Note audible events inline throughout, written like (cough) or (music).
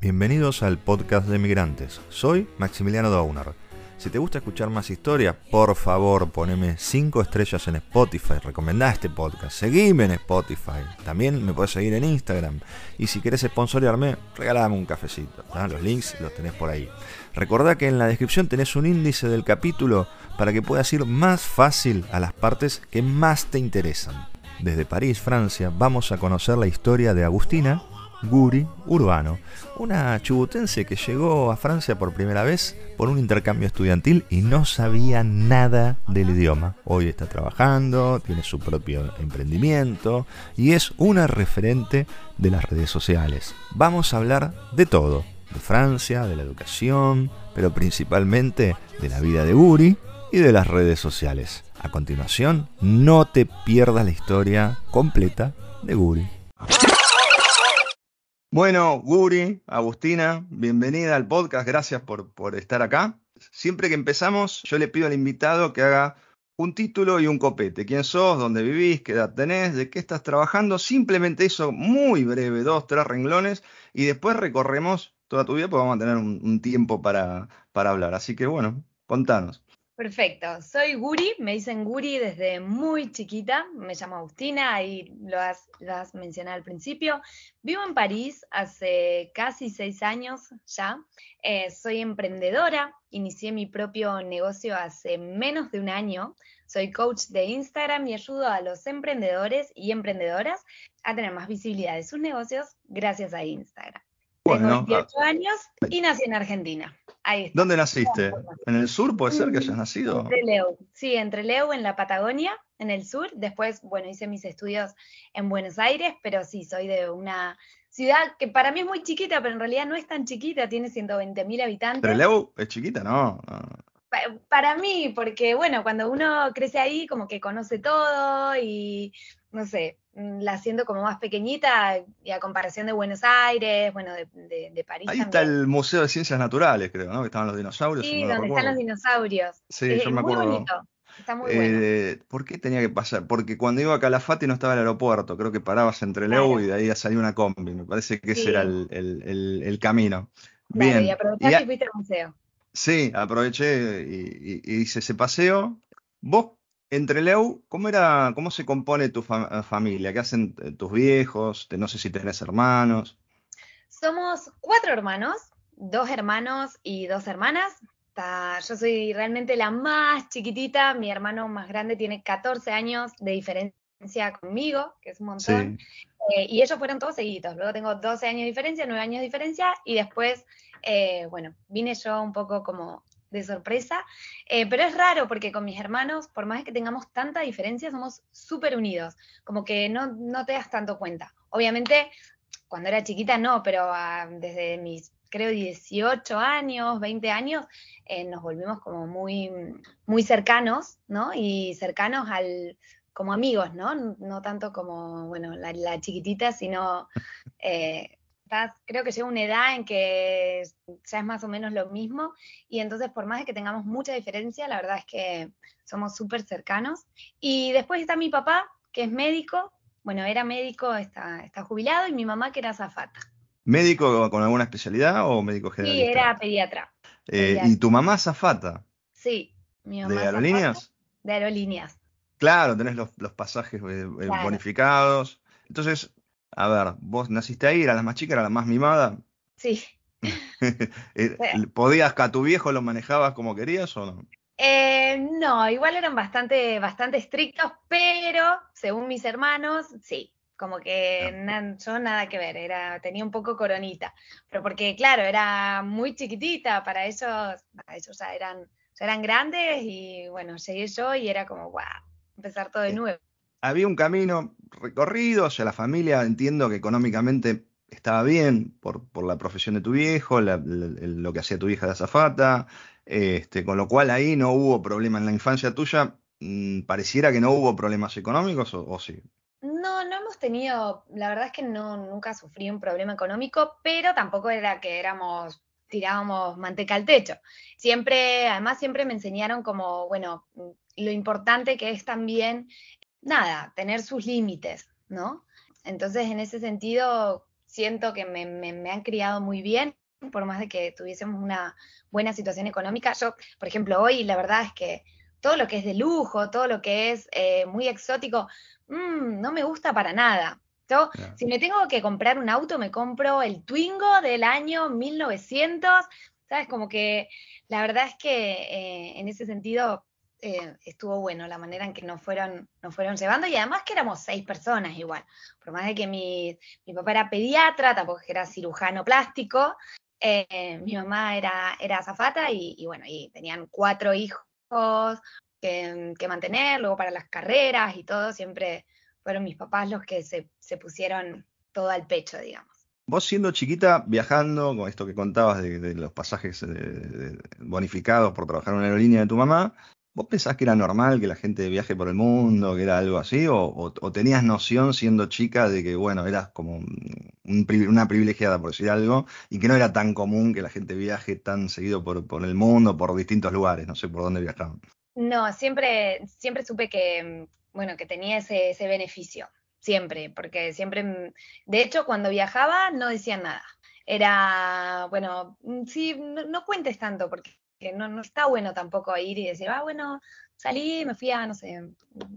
Bienvenidos al podcast de migrantes. Soy Maximiliano Dauner. Si te gusta escuchar más historias, por favor poneme 5 estrellas en Spotify, recomendá este podcast, seguime en Spotify, también me puedes seguir en Instagram y si querés sponsorearme, regalame un cafecito, los links los tenés por ahí. Recordá que en la descripción tenés un índice del capítulo para que puedas ir más fácil a las partes que más te interesan. Desde París, Francia, vamos a conocer la historia de Agustina, Guri Urbano, una chubutense que llegó a Francia por primera vez por un intercambio estudiantil y no sabía nada del idioma. Hoy está trabajando, tiene su propio emprendimiento y es una referente de las redes sociales. Vamos a hablar de todo, de Francia, de la educación, pero principalmente de la vida de Guri y de las redes sociales. A continuación, no te pierdas la historia completa de Guri. Bueno, Guri, Agustina, bienvenida al podcast, gracias por, por, estar acá. Siempre que empezamos, yo le pido al invitado que haga un título y un copete. ¿Quién sos? ¿Dónde vivís? ¿Qué edad tenés? ¿De qué estás trabajando? Simplemente eso, muy breve, dos, tres renglones, y después recorremos toda tu vida, porque vamos a tener un, un tiempo para, para hablar. Así que bueno, contanos. Perfecto, soy Guri, me dicen Guri desde muy chiquita, me llamo Agustina, ahí lo has, mencionado al principio. Vivo en París hace casi seis años ya, eh, soy emprendedora, inicié mi propio negocio hace menos de un año, soy coach de Instagram y ayudo a los emprendedores y emprendedoras a tener más visibilidad de sus negocios gracias a Instagram. Tengo 28 ah, años y nací en Argentina. ¿Dónde naciste? ¿En el sur puede ser que hayas nacido? Entre Leu, sí, entre Leu en la Patagonia, en el sur. Después, bueno, hice mis estudios en Buenos Aires, pero sí, soy de una ciudad que para mí es muy chiquita, pero en realidad no es tan chiquita, tiene 120 mil habitantes. Pero Leu es chiquita, ¿no? para mí, porque bueno, cuando uno crece ahí, como que conoce todo y no sé, la siento como más pequeñita y a comparación de Buenos Aires, bueno, de, París. Ahí está el Museo de Ciencias Naturales, creo, ¿no? Que estaban los dinosaurios. Sí, donde están los dinosaurios. Sí, yo me acuerdo. Muy bonito. Está muy bueno. Eh, ¿Por qué tenía que pasar? Porque cuando iba a Calafate no estaba el aeropuerto, creo que parabas entre Leu y de ahí salía una combi. Me parece que ese era el, camino. Bien. y aprovechaste y, fuiste al museo. Sí, aproveché y, hice ese paseo. Vos entre Leu, ¿cómo era, cómo se compone tu familia? ¿Qué hacen eh, tus viejos? No sé si tenés hermanos. Somos cuatro hermanos, dos hermanos y dos hermanas. Yo soy realmente la más chiquitita, mi hermano más grande tiene 14 años de diferencia conmigo, que es un montón. Eh, y ellos fueron todos seguidos. Luego tengo 12 años de diferencia, 9 años de diferencia, y después, eh, bueno, vine yo un poco como de sorpresa, eh, pero es raro porque con mis hermanos, por más que tengamos tanta diferencia, somos súper unidos, como que no, no te das tanto cuenta. Obviamente, cuando era chiquita no, pero ah, desde mis, creo, 18 años, 20 años, eh, nos volvimos como muy, muy cercanos, ¿no? Y cercanos al, como amigos, ¿no? No tanto como, bueno, la, chiquitita, sino... Eh, creo que llega una edad en que ya es más o menos lo mismo y entonces por más de que tengamos mucha diferencia, la verdad es que somos súper cercanos. Y después está mi papá, que es médico, bueno, era médico, está, está jubilado, y mi mamá que era zafata. ¿Médico con alguna especialidad o médico general? Sí, era pediatra. Eh, ¿Y tu mamá zafata? Sí, mi mamá. ¿De aerolíneas? de aerolíneas. Claro, tenés los, pasajes eh, eh, bonificados. Entonces, a ver, vos naciste ahí, eras la más chica, era la más mimada. Sí. (laughs) Eh, ¿Podías que a tu viejo lo manejabas como querías o no? Eh, no, igual eran bastante, bastante estrictos, pero según mis hermanos, sí, como que yo nada que ver, era, tenía un poco coronita, pero porque claro, era muy chiquitita, para ellos, para ellos eran, ya eran grandes y bueno, llegué yo y era como, wow, empezar todo de nuevo había un camino recorrido, o sea, la familia entiendo que económicamente estaba bien por, la profesión de tu viejo, lo que hacía tu hija de azafata, este, con lo cual ahí no hubo problema en la infancia tuya. Mm, pareciera que no hubo problemas económicos o, sí. No, no hemos tenido, la verdad es que no, nunca sufrí un problema económico, pero tampoco era que éramos tirábamos manteca al techo. Siempre, además siempre me enseñaron como, bueno, lo importante que es también nada, tener sus límites, ¿no? Entonces, en ese sentido, siento que me, me, han criado muy bien, por más de que tuviésemos una buena situación económica. Yo, por ejemplo, hoy la verdad es que todo lo que es de lujo, todo lo que es eh, muy exótico, mm, no me gusta para nada. Yo, si me tengo que comprar un auto, me compro el Twingo del año 1900, ¿sabes? Como que la verdad es que eh, en ese sentido eh, estuvo bueno la manera en que nos fueron, nos fueron llevando y además que éramos seis personas igual. Por más de que mi, mi papá era pediatra, tampoco era cirujano plástico, eh, mi mamá era, era azafata y, bueno, y tenían cuatro hijos que, que, mantener, luego para las carreras y todo, siempre fueron mis papás los que se, se pusieron todo al pecho, digamos. Vos siendo chiquita, viajando, con esto que contabas de, los pasajes bonificados por trabajar en una aerolínea de tu mamá, ¿vos pensás que era normal que la gente viaje por el mundo, que era algo así? ¿O, tenías noción siendo chica de que, bueno, eras como una privilegiada, por decir algo, y que no era tan común que la gente viaje tan seguido por, el mundo, por distintos lugares? No sé por dónde viajaban. No, siempre, siempre supe que, bueno, que tenía ese, ese beneficio siempre, porque siempre, mm, de hecho, cuando viajaba no decían nada. Era, bueno, mm, sí, no, cuentes tanto, porque no, no, está bueno tampoco ir y decir, ah, bueno, salí, me fui a, no sé,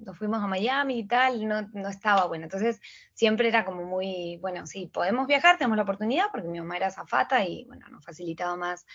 nos fuimos a Miami y tal, no, no estaba bueno. Entonces, siempre era como muy, bueno, sí, podemos viajar, tenemos la oportunidad, porque mi mamá era zafata y, bueno, nos facilitaba más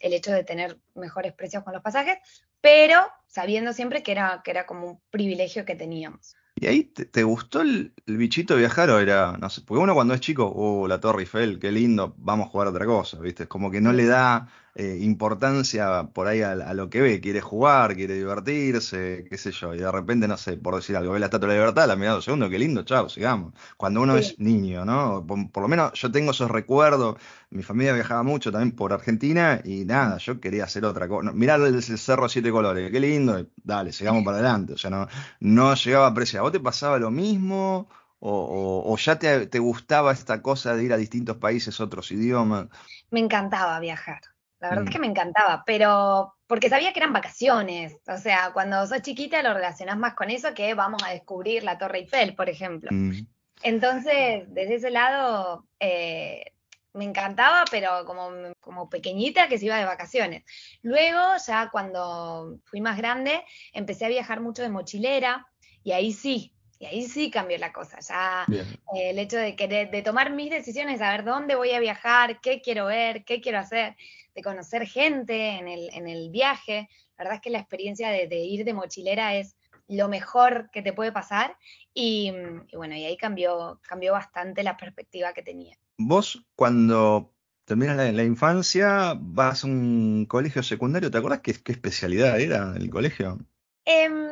el hecho de tener mejores precios con los pasajes, pero sabiendo siempre que era, que era como un privilegio que teníamos. ¿Y ahí te, gustó el, bichito viajar o era, no sé, porque uno cuando es chico, oh, la Torre Eiffel, qué lindo, vamos a jugar otra cosa, ¿viste? Como que no le da eh, importancia por ahí a, lo que ve, quiere jugar, quiere divertirse, qué sé yo, y de repente, no sé, por decir algo, ve la Estatua de la Libertad, la mirada un segundo, qué lindo, chao, sigamos. Cuando uno es niño, ¿no? Por, lo menos yo tengo esos recuerdos, mi familia viajaba mucho también por Argentina y nada, yo quería hacer otra cosa. Mirar el, cerro siete colores, qué lindo, dale, sigamos para adelante, o sea, no, no llegaba a apreciar. ¿Vos te pasaba lo mismo? O, ya te, te, gustaba esta cosa de ir a distintos países, otros idiomas? Me encantaba viajar. La verdad es mm. que me encantaba, pero porque sabía que eran vacaciones. O sea, cuando sos chiquita lo relacionás más con eso que vamos a descubrir la Torre Eiffel, por ejemplo. Mm. Entonces, desde ese lado, eh, me encantaba, pero como, como pequeñita que se iba de vacaciones. Luego, ya cuando fui más grande, empecé a viajar mucho de mochilera y ahí sí, y ahí sí cambió la cosa. Ya eh, el hecho de querer, de tomar mis decisiones, saber dónde voy a viajar, qué quiero ver, qué quiero hacer, de conocer gente en el, en el viaje. La verdad es que la experiencia de, ir de mochilera es lo mejor que te puede pasar y, bueno, y ahí cambió, cambió bastante la perspectiva que tenía. Vos cuando terminas la, la infancia vas a un colegio secundario, ¿te acuerdas qué, qué especialidad era el colegio? Em,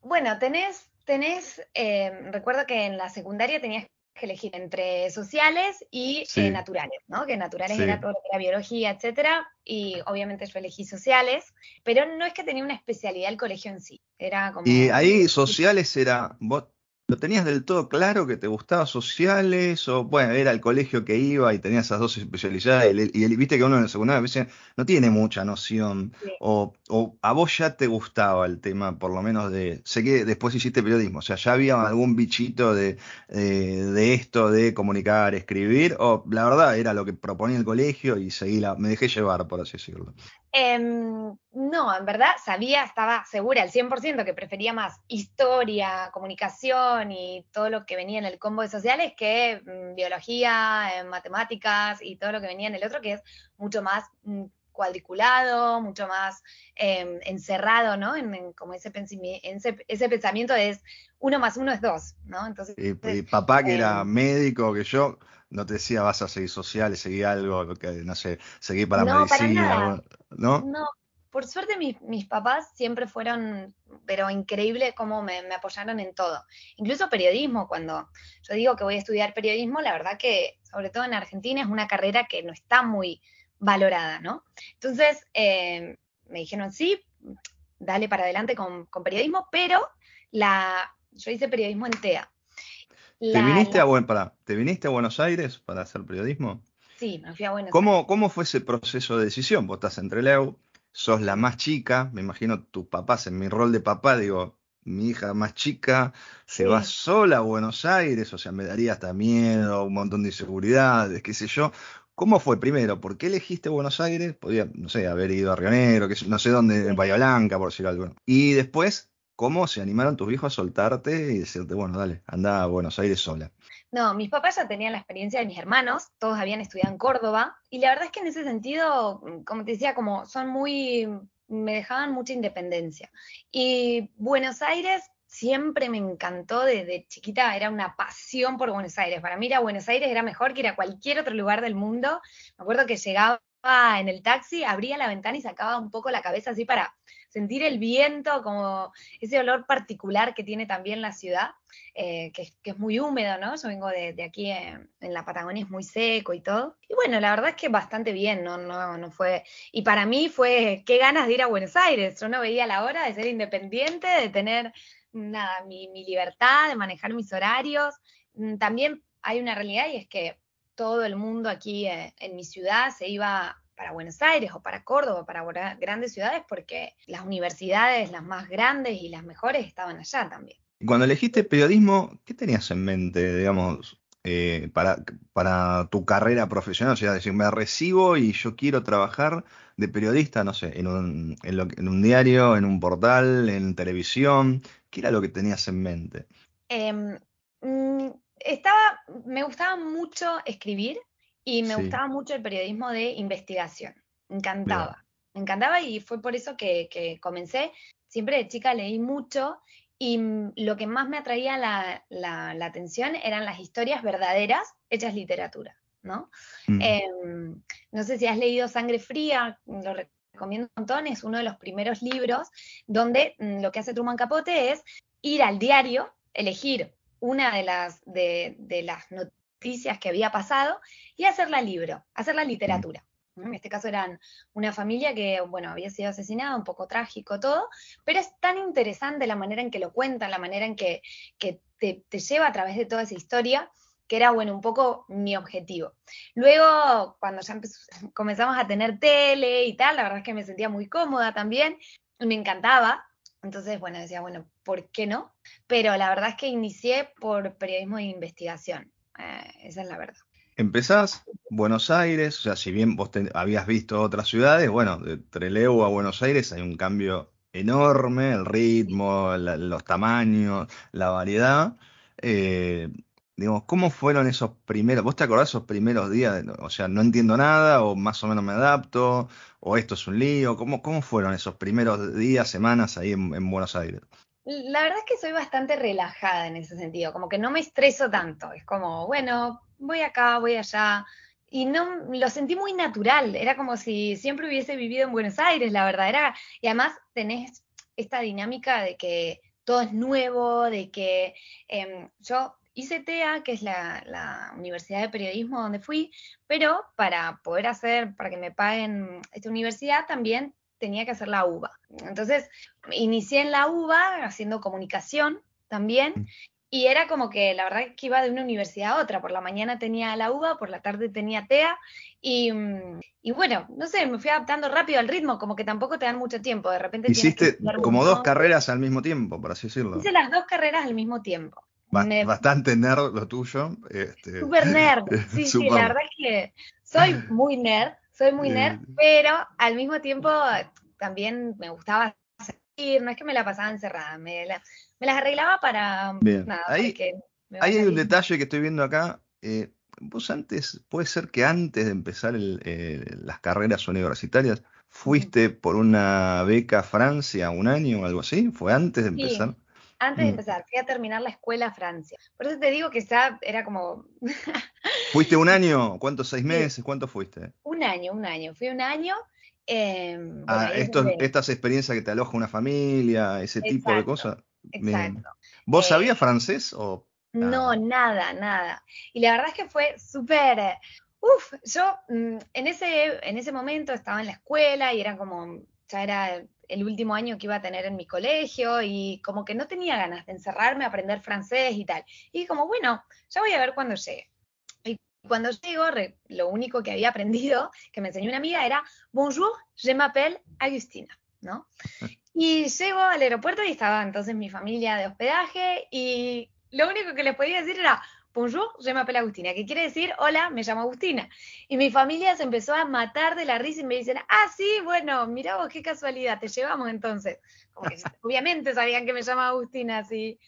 bueno, tenés, tenés, em, recuerdo que en la secundaria tenías que elegir entre sociales y eh, naturales, ¿no? Que naturales era todo lo que era biología, etcétera, y obviamente yo elegí sociales, pero no es que tenía una especialidad el colegio en sí, era como... Y ahí sociales era, vos ¿Lo tenías del todo claro que te gustaba sociales? O bueno, era el colegio que iba y tenía esas dos especialidades y, viste que uno en el secundario a veces no tiene mucha noción. O, a vos ya te gustaba el tema, por lo menos de. Sé que después hiciste periodismo, o sea, ya había algún bichito de, de esto de comunicar, escribir, o la verdad era lo que proponía el colegio y seguí la, me dejé llevar, por así decirlo. Em, no, en verdad sabía, estaba segura al 100% que prefería más historia, comunicación y todo lo que venía en el combo de sociales que mm, biología, eh, matemáticas y todo lo que venía en el otro, que es mucho más mm, cuadriculado, mucho más em, encerrado, ¿no? En, como ese, ese, ese, pensamiento es uno más uno es dos, ¿no? Entonces, y, papá que era em, médico, que yo, no te decía vas a seguir sociales, seguir algo, que, no sé, seguir para la medicina, ¿no? No, por suerte mis, mis, papás siempre fueron, pero increíble cómo me, me, apoyaron en todo. Incluso periodismo, cuando yo digo que voy a estudiar periodismo, la verdad que, sobre todo en Argentina, es una carrera que no está muy valorada, ¿no? Entonces, eh, me dijeron, sí, dale para adelante con, periodismo, pero la, yo hice periodismo en TEA. ¿Te, viniste a, ¿Te viniste a Buenos Aires para hacer periodismo? Sí, me fui a Buenos ¿Cómo, Aires. ¿Cómo fue ese proceso de decisión? Vos estás entre Leo, sos la más chica, me imagino tus papás, en mi rol de papá, digo, mi hija más chica se va sola a Buenos Aires, o sea, me daría hasta miedo, un montón de inseguridades, qué sé yo. ¿Cómo fue primero? ¿Por qué elegiste Buenos Aires? Podía, no sé, haber ido a Río Negro, que no sé dónde, en Bahía Blanca, por decir algo. Y después, ¿cómo se animaron tus hijos a soltarte y decirte, bueno, dale, anda a Buenos Aires sola? No, mis papás ya tenían la experiencia de mis hermanos, todos habían estudiado en Córdoba, y la verdad es que en ese sentido, como te decía, como son muy, me dejaban mucha independencia. Y Buenos Aires siempre me encantó desde chiquita, era una pasión por Buenos Aires. Para mí ir a Buenos Aires era mejor que ir a cualquier otro lugar del mundo. Me acuerdo que llegaba en el taxi, abría la ventana y sacaba un poco la cabeza así para sentir el viento, como ese olor particular que tiene también la ciudad, eh, que, es muy húmedo, ¿no? Yo vengo de, aquí en, la Patagonia, es muy seco y todo. Y bueno, la verdad es que bastante bien, ¿no? No, no fue... Y para mí fue, qué ganas de ir a Buenos Aires. Yo no veía la hora de ser independiente, de tener, nada, mi, mi libertad, de manejar mis horarios. Mm, también hay una realidad y es que todo el mundo aquí eh, en mi ciudad se iba para Buenos Aires o para Córdoba, para grandes ciudades, porque las universidades, las más grandes y las mejores, estaban allá también. Cuando elegiste periodismo, ¿qué tenías en mente, digamos, eh, para, para tu carrera profesional? O sea, decir, me recibo y yo quiero trabajar de periodista, no sé, en un, en, un diario, en un portal, en televisión. ¿Qué era lo que tenías en mente? Em, mm, estaba, me gustaba mucho escribir, y me gustaba mucho el periodismo de investigación. Me encantaba. Me encantaba y fue por eso que, comencé. Siempre de chica leí mucho y lo que más me atraía la, atención eran las historias verdaderas hechas literatura, ¿no? Mm. Em, no sé si has leído Sangre Fría, lo recomiendo un montón, es uno de los primeros libros donde mm, lo que hace Truman Capote es ir al diario, elegir una de las, de, de las noticias que había pasado y hacerla libro, hacerla literatura. En este caso eran una familia que, bueno, había sido asesinada, un poco trágico todo, pero es tan interesante la manera en que lo cuentan, la manera en que, te, lleva a través de toda esa historia, que era, bueno, un poco mi objetivo. Luego, cuando ya (laughs) comenzamos a tener tele y tal, la verdad es que me sentía muy cómoda también, me encantaba. Entonces, bueno, decía, bueno, ¿por qué no? Pero la verdad es que inicié por periodismo de investigación. Eh, esa es la verdad. Empezás Buenos Aires, o sea, si bien vos habías visto otras ciudades, bueno, de Trelew a Buenos Aires hay un cambio enorme, el ritmo, los tamaños, la variedad. Eh, digamos, ¿cómo fueron esos primeros? ¿Vos te acordás esos primeros días? o sea, no entiendo nada, o más o menos me adapto, o esto es un lío. ¿Cómo, cómo fueron esos primeros días, semanas ahí en Buenos Aires? La verdad es que soy bastante relajada en ese sentido, como que no me estreso tanto, es como, bueno, voy acá, voy allá, y no lo sentí muy natural, era como si siempre hubiese vivido en Buenos Aires, la verdad, era, y además tenés esta dinámica de que todo es nuevo, de que em, yo hice TEA, que es la, la, Universidad de Periodismo donde fui, pero para poder hacer, para que me paguen esta universidad, también tenía que hacer la UBA. Entonces, inicié en la UBA haciendo comunicación también. Mm. Y era como que la verdad que iba de una universidad a otra. Por la mañana tenía la UBA, por la tarde tenía TEA. Y, mm, y bueno, no sé, me fui adaptando rápido al ritmo, como que tampoco te dan mucho tiempo. De repente. Hiciste como dos carreras al mismo tiempo, por así decirlo. Hice las dos carreras al mismo tiempo. Bastante nerd lo tuyo. Este... Super nerd. (laughs) Sí, sí, la verdad es que soy muy nerd soy muy nerd, pero al mismo tiempo también me gustaba salir, no es que me la pasaba encerrada, me, las arreglaba para nada, ahí, hay un detalle que estoy viendo acá. Eh, vos antes, puede ser que antes de empezar las carreras universitarias, fuiste por una beca a Francia un año o algo así, ¿fue antes de empezar? Antes de mm. empezar, fui a terminar la escuela a Francia. Por eso te digo que ya era como... (laughs) ¿Fuiste un año? ¿Cuántos? ¿Seis meses? ¿Cuánto fuiste? Un año, un año. Fui un año. Em, ah, estas experiencias que te aloja una familia, ese tipo de cosas. Exacto. ¿Vos eh, sabías francés o...? No, nada, nada. Y la verdad es que fue súper... Uf, yo mm, en ese, en ese momento estaba en la escuela y era como, ya era el último año que iba a tener en mi colegio y como que no tenía ganas de encerrarme a aprender francés y tal. Y como, bueno, ya voy a ver cuando llegue. Y cuando llego, lo único que había aprendido, que me enseñó una amiga, era Bonjour, je m'appelle Agustina, ¿no? (laughs) Y llego al aeropuerto y estaba entonces mi familia de hospedaje y lo único que les podía decir era, bonjour, je m'appelle Agustina, que quiere decir, hola, me llamo Agustina. Y mi familia se empezó a matar de la risa y me dicen, ah, sí, bueno, mira vos qué casualidad, te llevamos entonces. (laughs) obviamente sabían que me llamaba Agustina, así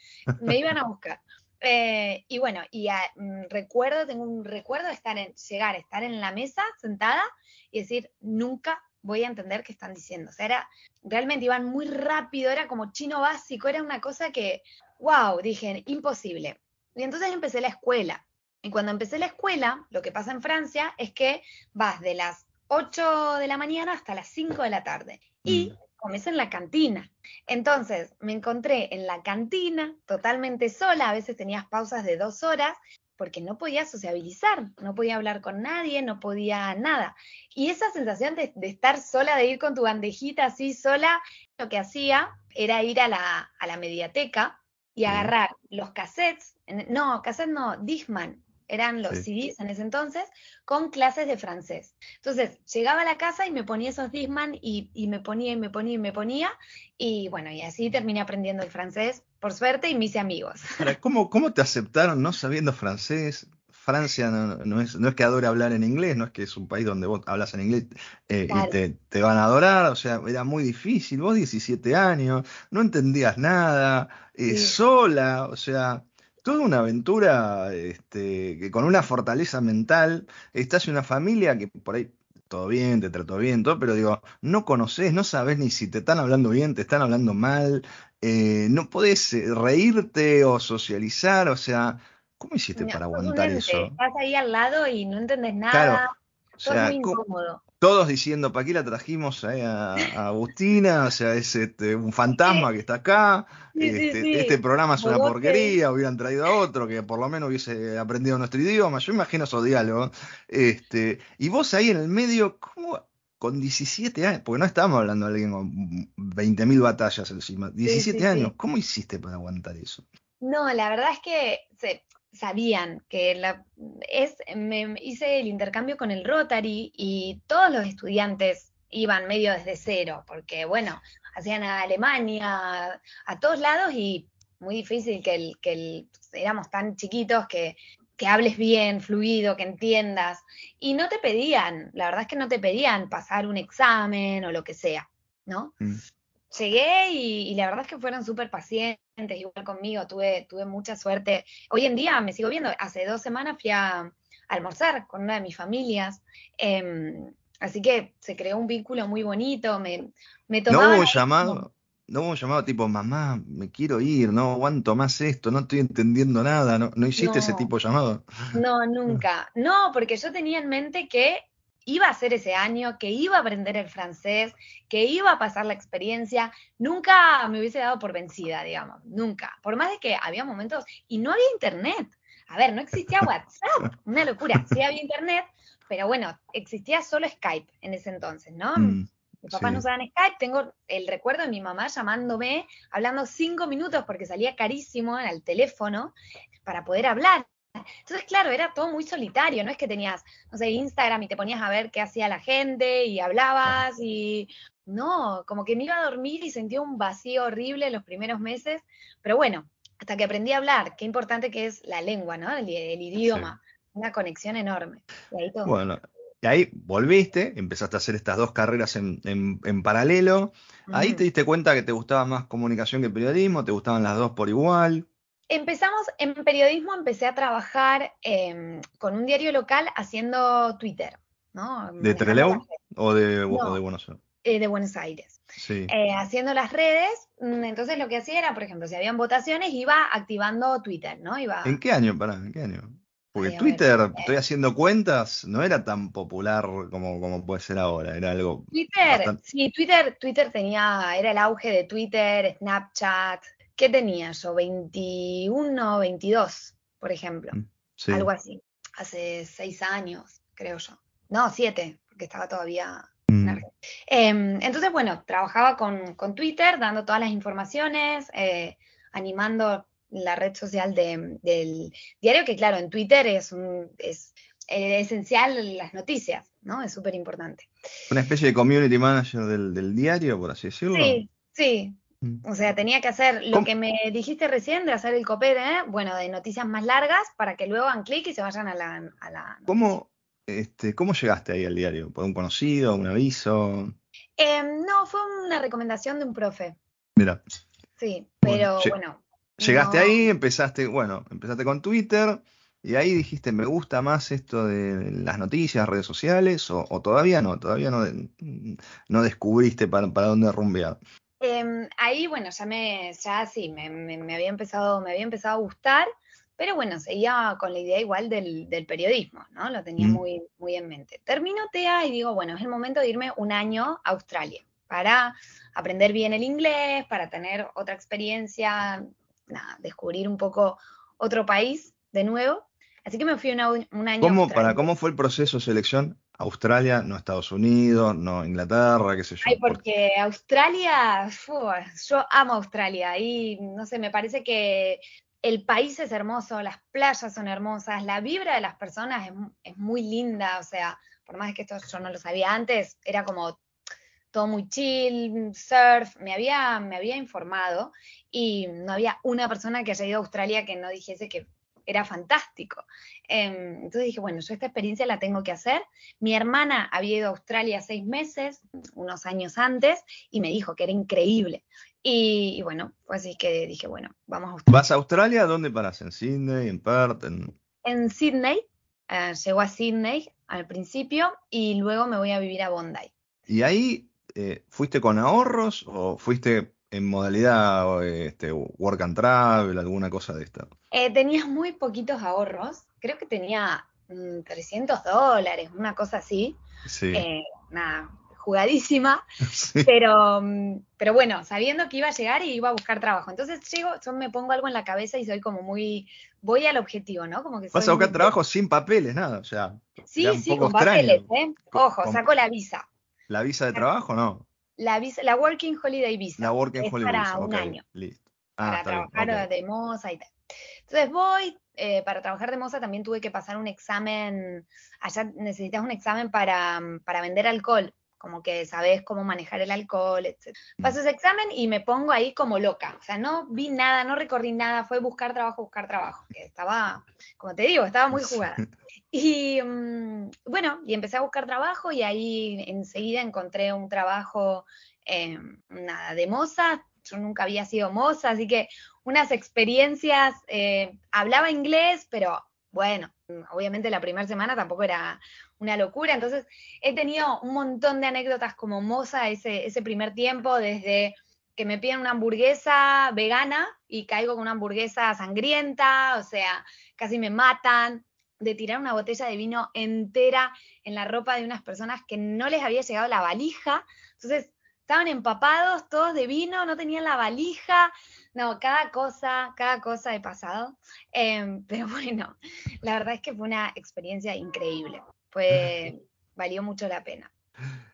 me iban a buscar. Eh, y bueno, y mm, recuerdo, tengo un recuerdo de estar en, llegar, estar en la mesa sentada y decir, nunca voy a entender qué están diciendo. O sea, era, realmente iban muy rápido, era como chino básico, era una cosa que, wow, dije, imposible. Y entonces empecé la escuela. Y cuando empecé la escuela, lo que pasa en Francia es que vas de las 8 de la mañana hasta las 5 de la tarde. Y mm. comes en la cantina. Entonces me encontré en la cantina totalmente sola, a veces tenías pausas de dos horas, porque no podía sociabilizar, no podía hablar con nadie, no podía nada. Y esa sensación de, estar sola, de ir con tu bandejita así sola, lo que hacía era ir a la, a la mediateca y agarrar los cassettes, no, cassettes no, Disman, eran los CDs en ese entonces, con clases de francés. Entonces, llegaba a la casa y me ponía esos Disman y, y, me ponía y me ponía y me ponía, y bueno, y así terminé aprendiendo el francés, por suerte, y me hice amigos. ¿cómo, ¿Cómo te aceptaron no sabiendo francés? Francia no, es, no es que adore hablar en inglés, no es que es un país donde vos hablas en inglés eh, y te, van a adorar, o sea, era muy difícil, vos 17 años, no entendías nada, eh, sola, o sea, toda una aventura este, que con una fortaleza mental, estás en una familia que por ahí todo bien, te trató bien, todo, pero digo, no conoces, no sabes ni si te están hablando bien, te están hablando mal, eh, no podés reírte o socializar, o sea, ¿Cómo hiciste para aguantar eso? Estás ahí al lado y no entendés nada. todo es muy incómodo. Todos diciendo, ¿para qué la trajimos a, Agustina? O sea, es este, un fantasma que está acá. este, este, programa es una porquería, hubieran traído a otro que por lo menos hubiese aprendido nuestro idioma. Yo imagino esos diálogos. Este, y vos ahí en el medio, ¿cómo, con 17 años, porque no estábamos hablando de alguien con 20.000 batallas encima, 17 años, ¿cómo hiciste para aguantar eso? No, la verdad es que se, sabían que la, es, me hice el intercambio con el Rotary y todos los estudiantes iban medio desde cero, porque bueno, hacían a Alemania, a todos lados y muy difícil que, el, que el, éramos tan chiquitos que, que hables bien, fluido, que entiendas. Y no te pedían, la verdad es que no te pedían pasar un examen o lo que sea, ¿no? Mm llegué y, la verdad es que fueron súper pacientes, igual conmigo, tuve, tuve mucha suerte. Hoy en día me sigo viendo, hace dos semanas fui a, almorzar con una de mis familias, em, así que se creó un vínculo muy bonito, me, me. No hubo llamado, no hubo llamado tipo, mamá, me quiero ir, no aguanto más esto, no estoy entendiendo nada, no, no hiciste ese tipo de llamado. No, (laughs) nunca. No, porque yo tenía en mente que iba a ser ese año, que iba a aprender el francés, que iba a pasar la experiencia, nunca me hubiese dado por vencida, digamos, nunca. Por más de que había momentos y no había internet. A ver, no existía WhatsApp, (laughs) una locura. Sí había internet, pero bueno, existía solo Skype en ese entonces, ¿no? Mm, Mis papás no usaban Skype, tengo el recuerdo de mi mamá llamándome, hablando cinco minutos porque salía carísimo el teléfono para poder hablar. Entonces, claro, era todo muy solitario, no es que tenías, no sé, Instagram y te ponías a ver qué hacía la gente y hablabas y no, como que me iba a dormir y sentía un vacío horrible los primeros meses, pero bueno, hasta que aprendí a hablar, qué importante que es la lengua, ¿no? El, idioma, una conexión enorme. Y ahí Bueno, y ahí volviste, empezaste a hacer estas dos carreras en, en, paralelo. Ahí te diste cuenta que te gustaba más comunicación que periodismo, te gustaban las dos por igual. Empezamos en periodismo, empecé a trabajar em, con un diario local haciendo Twitter. ¿no? ¿De Trelew o de, Buenos Aires? Eh, de Buenos Aires. Sí. Eh, haciendo las redes, mm, entonces lo que hacía era, por ejemplo, si habían votaciones, iba activando Twitter, ¿no? Iba... ¿En qué año, pará, en qué año? Porque Twitter, eh. estoy haciendo cuentas, no era tan popular como, como puede ser ahora, era algo... Twitter, sí, Twitter, Twitter tenía, era el auge de Twitter, Snapchat, ¿qué tenía yo? 21, 22, por ejemplo. Mm, Algo así. Hace seis años, creo yo. No, siete, porque estaba todavía mm. em, entonces, bueno, trabajaba con, Twitter, dando todas las informaciones, eh, animando la red social del diario, que claro, en Twitter es, un, es eh, esencial las noticias, ¿no? Es súper importante. Una especie de community manager del, del, diario, por así decirlo. Sí, Sí. O sea, tenía que hacer lo que me dijiste recién de hacer el copete, ¿eh? bueno, de noticias más largas para que luego hagan clic y se vayan a la... A la ¿Cómo, este, ¿Cómo llegaste ahí al diario? ¿Por un conocido, un aviso? Em, no, fue una recomendación de un profe. Mira. Sí, pero bueno. Llegaste ahí, empezaste, bueno, empezaste con Twitter y ahí dijiste, me gusta más esto de las noticias, redes sociales, o, todavía no, todavía no, no descubriste para, para dónde rumbear. Em, ahí, bueno, ya me, ya sí, me, me, había empezado, me había empezado a gustar, pero bueno, seguía con la idea igual del, del periodismo, ¿no? Lo tenía muy, muy en mente. Termino TEA y digo, bueno, es el momento de irme un año a Australia para aprender bien el inglés, para tener otra experiencia, nada, descubrir un poco otro país de nuevo. Así que me fui un año. ¿Cómo, para, ¿Cómo fue el proceso de selección? Australia, no Estados Unidos, no Inglaterra, qué sé yo. Ay, porque Australia, yo amo Australia y no sé, me parece que el país es hermoso, las playas son hermosas, la vibra de las personas es, es muy linda, o sea, por más que esto yo no lo sabía antes, era como todo muy chill, surf, me había, me había informado y no había una persona que haya ido a Australia que no dijese que era fantástico. Em, entonces dije, bueno, yo esta experiencia la tengo que hacer. Mi hermana había ido a Australia seis meses, unos años antes, y me dijo que era increíble. Y, bueno, pues así que dije, bueno, vamos a Australia. ¿Vas a Australia? ¿Dónde paras? ¿En Sydney? ¿En Perth? En, en Sydney. Eh, llegó a Sydney al principio y luego me voy a vivir a Bondi. ¿Y ahí eh, ¿fuiste con ahorros o fuiste en modalidad este, work and travel, alguna cosa de esta? Eh, tenía muy poquitos ahorros, creo que tenía 300 mm, dólares, una cosa así. Sí. Eh, nada, jugadísima, (laughs) pero, mm, pero bueno, sabiendo que iba a llegar y iba a buscar trabajo. Entonces llego, yo me pongo algo en la cabeza y soy como muy, voy al objetivo, ¿no? Como que Vas a buscar trabajo sin papeles, nada, o sea. Sí, sí, con papeles, ¿eh? Ojo, saco la visa. ¿La visa de trabajo no? La, visa, la Working Holiday Visa. La Working es Holiday para un año. Listo. Ah, para trabajar de moza y tal. Entonces voy, eh, para trabajar de moza también tuve que pasar un examen, allá necesitas un examen para, para vender alcohol, como que sabes cómo manejar el alcohol, etc. Mm. Paso ese examen y me pongo ahí como loca, o sea, no vi nada, no recorrí nada, fue buscar trabajo, buscar trabajo, que estaba, como te digo, estaba muy jugada. (laughs) Y mm, bueno, y empecé a buscar trabajo y ahí enseguida encontré un trabajo, em, nada, de moza. Yo nunca había sido moza, así que unas experiencias, eh, hablaba inglés, pero bueno, obviamente la primera semana tampoco era una locura, entonces he tenido un montón de anécdotas como moza ese, ese primer tiempo, desde que me piden una hamburguesa vegana y caigo con una hamburguesa sangrienta, o sea, casi me matan, de tirar una botella de vino entera en la ropa de unas personas que no les había llegado la valija. Entonces, estaban empapados todos de vino, no tenían la valija. No, cada cosa, cada cosa he pasado. Em, (laughs) pero bueno, la verdad es que fue una experiencia increíble. Fue, (laughs) valió mucho la pena.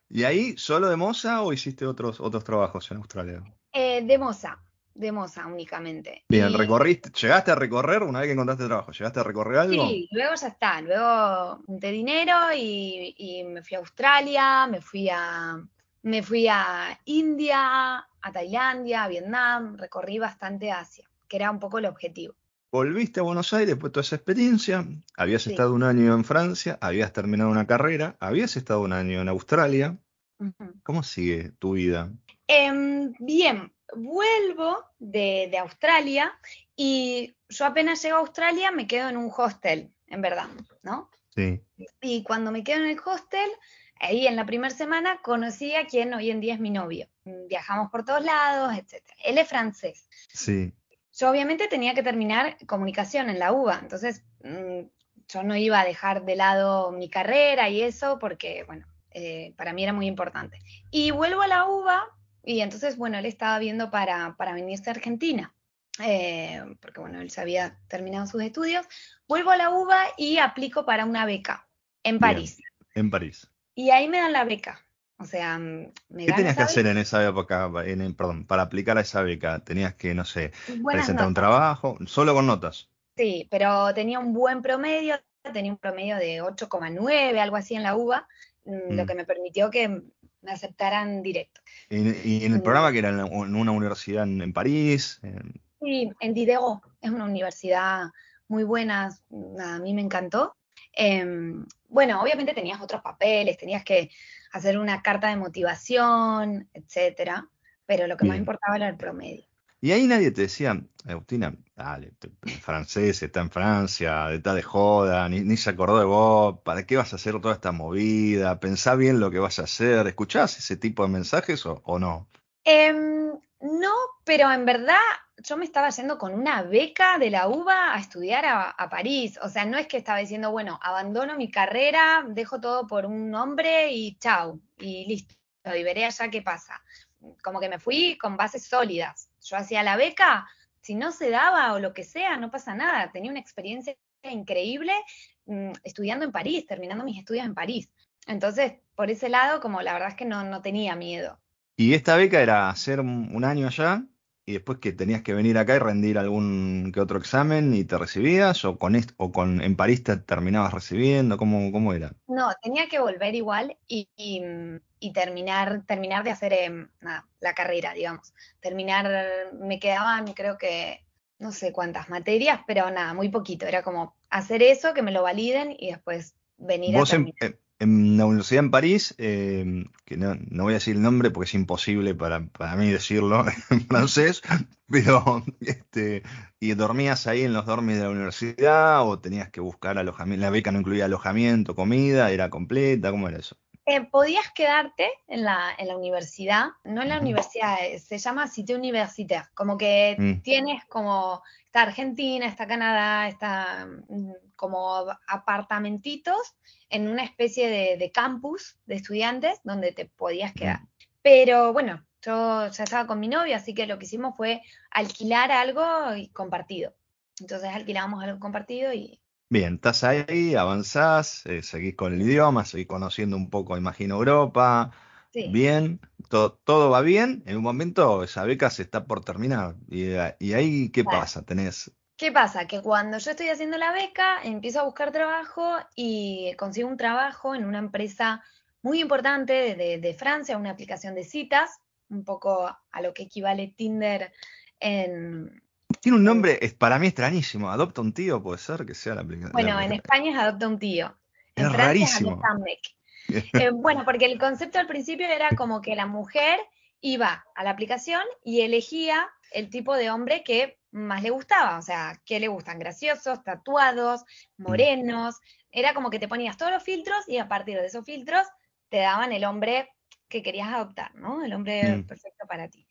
¿Y ahí solo de moza o hiciste otros, otros trabajos en Australia? Eh, de moza de Moza únicamente. Bien, recorriste, llegaste a recorrer una vez que encontraste trabajo, ¿llegaste a recorrer algo? Sí, luego ya está, luego junté dinero y, me fui a Australia, me fui a, me fui a India, a Tailandia, a Vietnam, recorrí bastante Asia, que era un poco el objetivo. Volviste a Buenos Aires después de toda esa experiencia, habías estado un año en Francia, habías terminado una carrera, habías estado un año en Australia. ¿Cómo sigue tu vida? Em, bien, vuelvo de, Australia y yo apenas llego a Australia me quedo en un hostel, en verdad, ¿no? Sí. Y cuando me quedo en el hostel, ahí en la primera semana conocí a quien hoy en día es mi novio. Viajamos por todos lados, etc. Él es francés. Sí. Yo obviamente tenía que terminar comunicación en la UBA, entonces mm, yo no iba a dejar de lado mi carrera y eso porque, bueno, eh, para mí era muy importante. Y vuelvo a la UBA y entonces, bueno, él estaba viendo para, para venirse a Argentina, eh, porque, bueno, él se había terminado sus estudios. Vuelvo a la UBA y aplico para una beca en París. en París. Y ahí me dan la beca. O sea, me ¿Qué tenías que hacer en esa época, en, perdón, para aplicar a esa beca? ¿Tenías que, no sé, presentar un trabajo? ¿Solo con notas? Sí, pero tenía un buen promedio, tenía un promedio de 8,9, algo así en la UBA, mm, lo mm. que me permitió que me aceptaran directo. ¿Y, en el programa que era en, una universidad en, París? Sí, en Diderot, es una universidad muy buena, a mí me encantó. Em, bueno, obviamente tenías otros papeles, tenías que hacer una carta de motivación, etcétera, pero lo que más importaba era el promedio. Y ahí nadie te decía, Agustina, dale, francés, está en Francia, está de joda, ni, se acordó de vos, ¿para qué vas a hacer toda esta movida? Pensá bien lo que vas a hacer. ¿Escuchás ese tipo de mensajes o, no? Em, no, pero en verdad yo me estaba yendo con una beca de la UBA a estudiar a, a, París. O sea, no es que estaba diciendo, bueno, abandono mi carrera, dejo todo por un hombre y chau, y listo, y veré allá qué pasa. Como que me fui con bases sólidas yo hacía la beca, si no se daba o lo que sea, no pasa nada. Tenía una experiencia increíble mm, estudiando en París, terminando mis estudios en París. Entonces, por ese lado, como la verdad es que no, no tenía miedo. ¿Y esta beca era hacer un año allá y después que tenías que venir acá y rendir algún que otro examen y te recibías o con o con en París te terminabas recibiendo cómo, cómo era no tenía que volver igual y, y, terminar terminar de hacer em, la carrera digamos. Terminar me quedaban creo que no sé cuántas materias pero nada muy poquito. Era como hacer eso que me lo validen y después venir a terminar. En, en la universidad en París, em, que no, voy a decir el nombre porque es imposible para, mí decirlo (laughs) en francés, pero este, ¿y dormías ahí en los dormis de la universidad o tenías que buscar alojamiento? La beca no incluía alojamiento, comida, era completa, ¿cómo era eso? Eh, podías quedarte en la, en la universidad, no en la universidad, eh, se llama Cité Universitaire, como que mm. tienes como, está Argentina, está Canadá, está mm, como apartamentitos en una especie de, campus de estudiantes donde te podías mm. quedar. Pero bueno, yo ya estaba con mi novia, así que lo que hicimos fue alquilar algo y compartido. Entonces alquilábamos algo compartido y Bien, estás ahí, avanzás, eh, seguís con el idioma, seguís conociendo un poco, imagino, Europa. Bien, todo, va bien. En un momento esa beca se está por terminar. ¿Y, ahí qué pasa? ¿Tenés ¿Qué pasa? Que cuando yo estoy haciendo la beca, empiezo a buscar trabajo y consigo un trabajo en una empresa muy importante de, de, Francia, una aplicación de citas, un poco a lo que equivale Tinder en, tiene un nombre, es, para mí extrañísimo. Adopta un tío, puede ser que sea la aplicación. Bueno, en España es Adopta un tío. es rarísimo. Eh, bueno, porque el concepto al principio era como que la mujer iba a la aplicación y elegía el tipo de hombre que más le gustaba. O sea, que le gustan graciosos, tatuados, morenos. Era como que te ponías todos los filtros y a partir de esos filtros te daban el hombre que querías adoptar, ¿no? El hombre mm. perfecto para ti.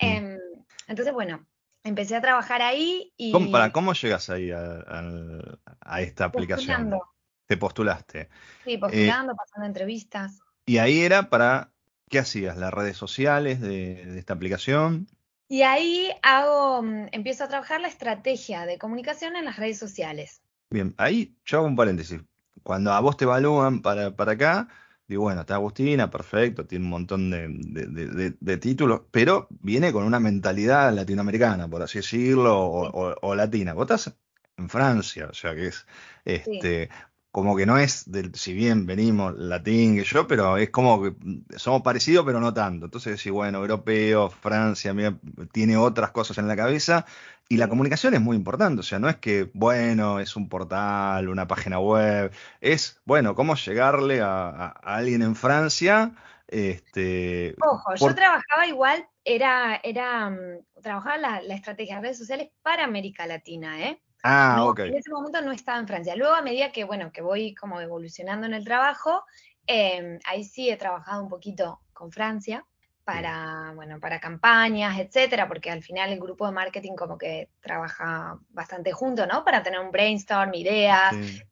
Mm. Em, entonces, bueno, empecé a trabajar ahí y... ¿Cómo, para, ¿Cómo llegas ahí a, esta aplicación? Te postulaste. Sí, postulando, pasando entrevistas. Y ahí era para, ¿qué hacías? ¿Las redes sociales de, esta aplicación? Y ahí hago, mm, empiezo a trabajar la estrategia de comunicación en las redes sociales. Bien, ahí yo hago un paréntesis. Cuando a vos te evalúan para, para acá, Digo, bueno, está Agustina, perfecto, tiene un montón de, títulos, pero viene con una mentalidad latinoamericana, por así decirlo, o, latina. Vos estás en Francia, o sea que es este, como que no es del, si bien venimos latín que yo, pero es como que somos parecidos, pero no tanto. Entonces, sí, bueno, europeo, Francia, tiene otras cosas en la cabeza y la comunicación es muy importante, o sea, no es que, bueno, es un portal, una página web, es, bueno, cómo llegarle a, alguien en Francia. Este, Ojo, yo trabajaba igual, era, era, mm, trabajaba la, estrategia de redes sociales para América Latina, ¿eh? Ah, ok. En ese momento no estaba en Francia. Luego, a medida que, bueno, que voy como evolucionando en el trabajo, em, ahí sí he trabajado un poquito con Francia para, bueno, para campañas, etcétera, porque al final el grupo de marketing como que trabaja bastante junto, ¿no? Para tener un brainstorm, ideas,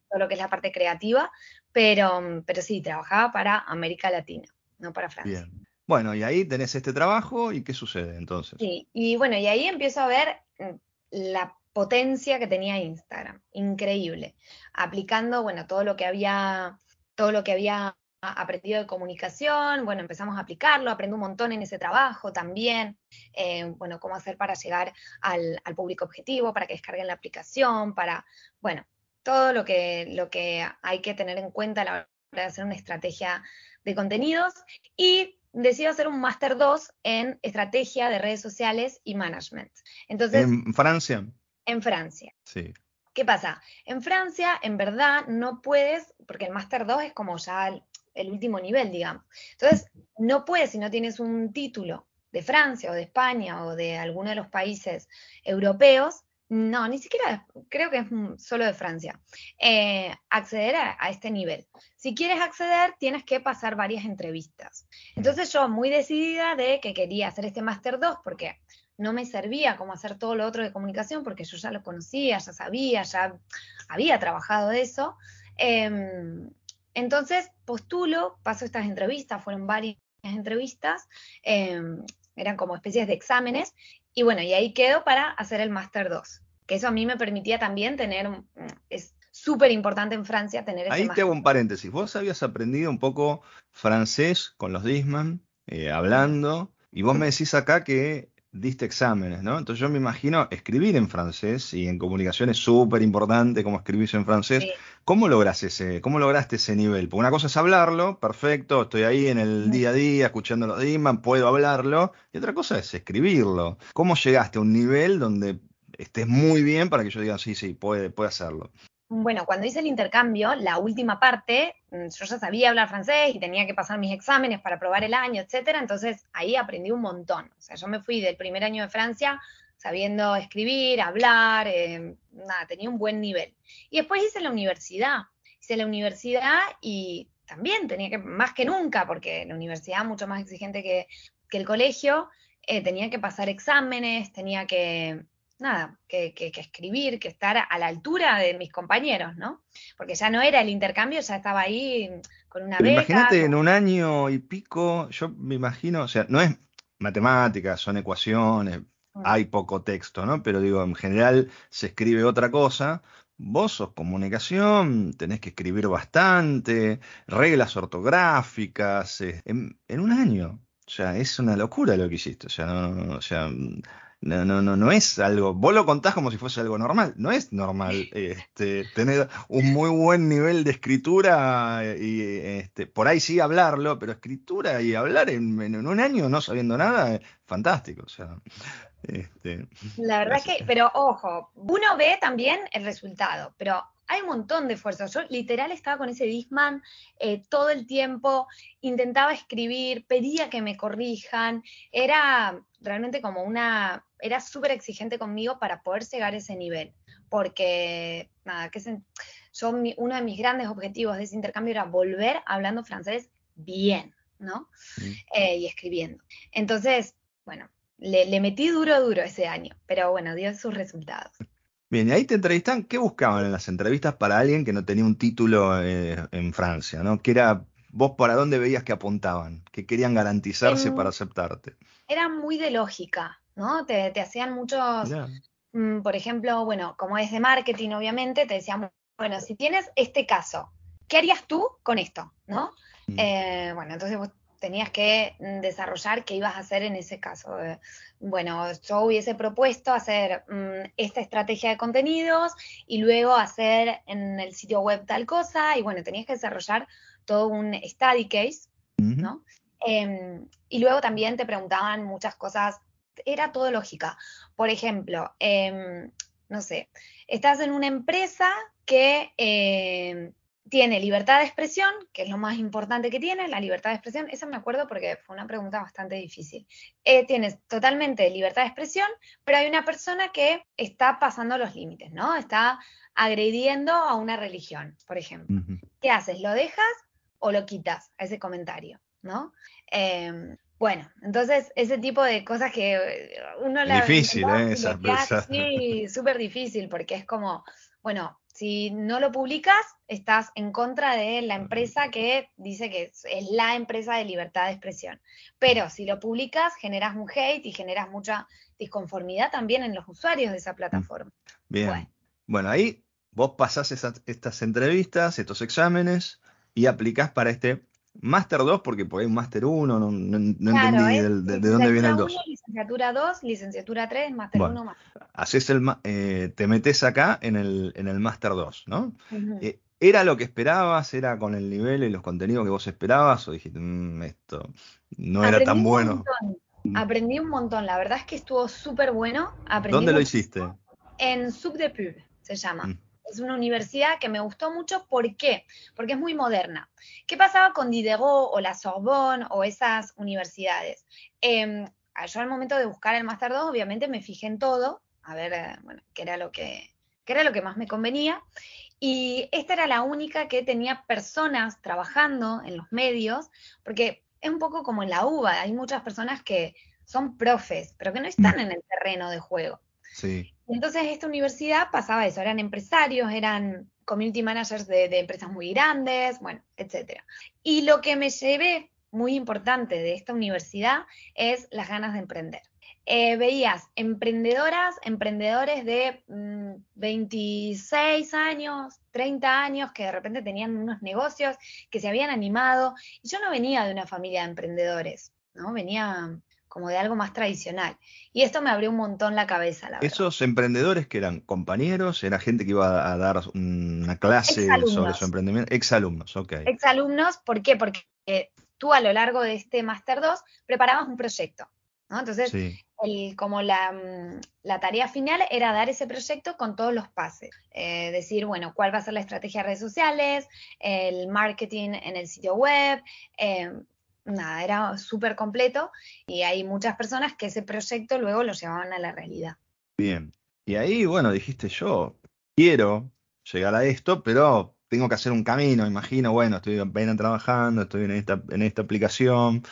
todo lo que es la parte creativa, pero, pero sí, trabajaba para América Latina, no para Francia. Bien. Bueno, y ahí tenés este trabajo y qué sucede entonces. Sí, y bueno, y ahí empiezo a ver mm, la potencia que tenía Instagram, increíble, aplicando, bueno, todo lo que había, todo lo que había aprendido de comunicación, bueno, empezamos a aplicarlo, aprendo un montón en ese trabajo también, eh, bueno, cómo hacer para llegar al, público objetivo, para que descarguen la aplicación, para, bueno, todo lo que, lo que hay que tener en cuenta a la hora de hacer una estrategia de contenidos y decido hacer un Máster 2 en estrategia de redes sociales y management. Entonces, ¿En Francia? En Francia. Sí. ¿Qué pasa? En Francia, en verdad, no puedes, porque el Máster 2 es como ya el, el último nivel, digamos. Entonces, no puedes si no tienes un título de Francia o de España o de alguno de los países europeos, no, ni siquiera, creo que es solo de Francia, eh, acceder a, este nivel. Si quieres acceder, tienes que pasar varias entrevistas. Entonces yo muy decidida de que quería hacer este Máster 2 porque no me servía como hacer todo lo otro de comunicación porque yo ya lo conocía, ya sabía, ya había trabajado de eso. Em, entonces postulo, paso estas entrevistas, fueron varias entrevistas, em, eran como especies de exámenes, y bueno, y ahí quedo para hacer el Máster 2, que eso a mí me permitía también tener, es súper importante en Francia tener ese Ahí te hago un paréntesis, vos habías aprendido un poco francés con los Disman, eh, hablando, y vos me decís acá que diste exámenes, ¿no? Entonces yo me imagino escribir en francés y en comunicación es súper importante cómo escribís en francés. ¿Cómo logras ese, cómo lograste ese nivel? Porque una cosa es hablarlo, perfecto, estoy ahí en el día a día escuchando los Diman, puedo hablarlo, y otra cosa es escribirlo. ¿Cómo llegaste a un nivel donde estés muy bien para que yo diga, sí, sí, puede, puede hacerlo? Bueno, cuando hice el intercambio, la última parte, mm, yo ya sabía hablar francés y tenía que pasar mis exámenes para probar el año, etcétera, entonces ahí aprendí un montón. O sea, yo me fui del primer año de Francia sabiendo escribir, hablar, eh, nada, tenía un buen nivel. Y después hice la universidad. Hice la universidad y también tenía que, más que nunca, porque la universidad mucho más exigente que, el colegio, eh, tenía que pasar exámenes, tenía que nada, que, escribir, que estar a la altura de mis compañeros, ¿no? Porque ya no era el intercambio, ya estaba ahí con una Pero Imagínate en un año y pico, yo me imagino, o sea, no es matemáticas, son ecuaciones, mm. hay poco texto, ¿no? Pero digo, en general se escribe otra cosa. Vos sos comunicación, tenés que escribir bastante, reglas ortográficas, eh, en, en un año. O sea, es una locura lo que hiciste. O sea, no, o sea, no, no, no, no es algo. Vos lo contás como si fuese algo normal. No es normal este, tener un muy buen nivel de escritura y este, por ahí sí hablarlo, pero escritura y hablar en, en un año no sabiendo nada, es fantástico. O sea, este, La verdad es que, pero ojo, uno ve también el resultado, pero hay un montón de esfuerzo. Yo literal estaba con ese Disman eh, todo el tiempo, intentaba escribir, pedía que me corrijan, era realmente como una, era súper exigente conmigo para poder llegar a ese nivel, porque nada, que yo uno de mis grandes objetivos de ese intercambio era volver hablando francés bien, ¿no? Eh, y escribiendo. Entonces, bueno, le, le metí duro, duro ese año, pero bueno, dio sus resultados. Bien, y ahí te entrevistan, ¿qué buscaban en las entrevistas para alguien que no tenía un título eh, en Francia, ¿no? ¿Qué era, vos para dónde veías que apuntaban? ¿Qué querían garantizarse para aceptarte? Era muy de lógica, ¿no? Te, hacían muchos, mm, por ejemplo, bueno, como es de marketing, obviamente, te decían, bueno, si tienes este caso, ¿qué harías tú con esto? ¿No? Mm. Eh, bueno, entonces vos tenías que mm, desarrollar qué ibas a hacer en ese caso. Eh, bueno, yo hubiese propuesto hacer mm, esta estrategia de contenidos y luego hacer en el sitio web tal cosa y bueno, tenías que desarrollar todo un study case, ¿no? Em, y luego también te preguntaban muchas cosas, era todo lógica. Por ejemplo, em, no sé, estás en una empresa que em, tiene libertad de expresión, que es lo más importante que tiene, la libertad de expresión, esa me acuerdo porque fue una pregunta bastante difícil. Eh, tienes totalmente libertad de expresión, pero hay una persona que está pasando los límites, ¿no? Está agrediendo a una religión, por ejemplo. ¿Qué haces? ¿Lo dejas o lo quitas a ese comentario, ¿no? Em, bueno, entonces ese tipo de cosas que uno la... Difícil, ¿eh? Esa, sí, súper difícil porque es como, bueno, si no lo publicas, estás en contra de la empresa que dice que es la empresa de libertad de expresión. Pero si lo publicas, generas un hate y generas mucha disconformidad también en los usuarios de esa plataforma. Bien. Bueno, ahí vos pasás estas entrevistas, estos exámenes y aplicás para este Máster 2, porque por ahí un Máster 1, no, no, entendí de, dónde viene el 2. licenciatura 2, licenciatura 3, Máster 1, Máster Haces el, eh, te metes acá en el, en el Máster 2, ¿no? Eh, ¿Era lo que esperabas? ¿Era con el nivel y los contenidos que vos esperabas? ¿O dijiste, mm, esto no era tan bueno? Mm. Aprendí un montón, la verdad es que estuvo súper bueno. ¿Dónde lo hiciste? En Sub de Pub, se llama. Mm. Es una universidad que me gustó mucho. ¿Por qué? Porque es muy moderna. ¿Qué pasaba con Diderot o la Sorbonne o esas universidades? Em, yo al momento de buscar el Master 2, obviamente me fijé en todo, a ver, eh, bueno, qué era lo que, qué era lo que más me convenía. Y esta era la única que tenía personas trabajando en los medios, porque es un poco como en la UBA, hay muchas personas que son profes, pero que no están mm. en el terreno de juego. Sí. Entonces esta universidad pasaba eso, eran empresarios, eran community managers de, de empresas muy grandes, bueno, etcétera. Y lo que me llevé muy importante de esta universidad es las ganas de emprender. Eh, veías emprendedoras, emprendedores de 26 mm, años, 30 años, que de repente tenían unos negocios, que se habían animado. Y yo no venía de una familia de emprendedores, ¿no? Venía como de algo más tradicional. Y esto me abrió un montón la cabeza, la Esos emprendedores que eran compañeros, era gente que iba a dar una clase sobre su emprendimiento, exalumnos, ok. Exalumnos, ¿por qué? Porque tú a lo largo de este Máster 2 preparabas un proyecto. ¿No? Entonces, como mm, la, tarea final era dar ese proyecto con todos los pases. Eh, decir, bueno, cuál va a ser la estrategia de redes sociales, el marketing en el sitio web. Eh, nada, era súper completo y hay muchas personas que ese proyecto luego lo llevaban a la realidad. Bien. Y ahí, bueno, dijiste yo, quiero llegar a esto, pero tengo que hacer un camino, imagino, bueno, estoy apenas trabajando, estoy en esta, en esta aplicación.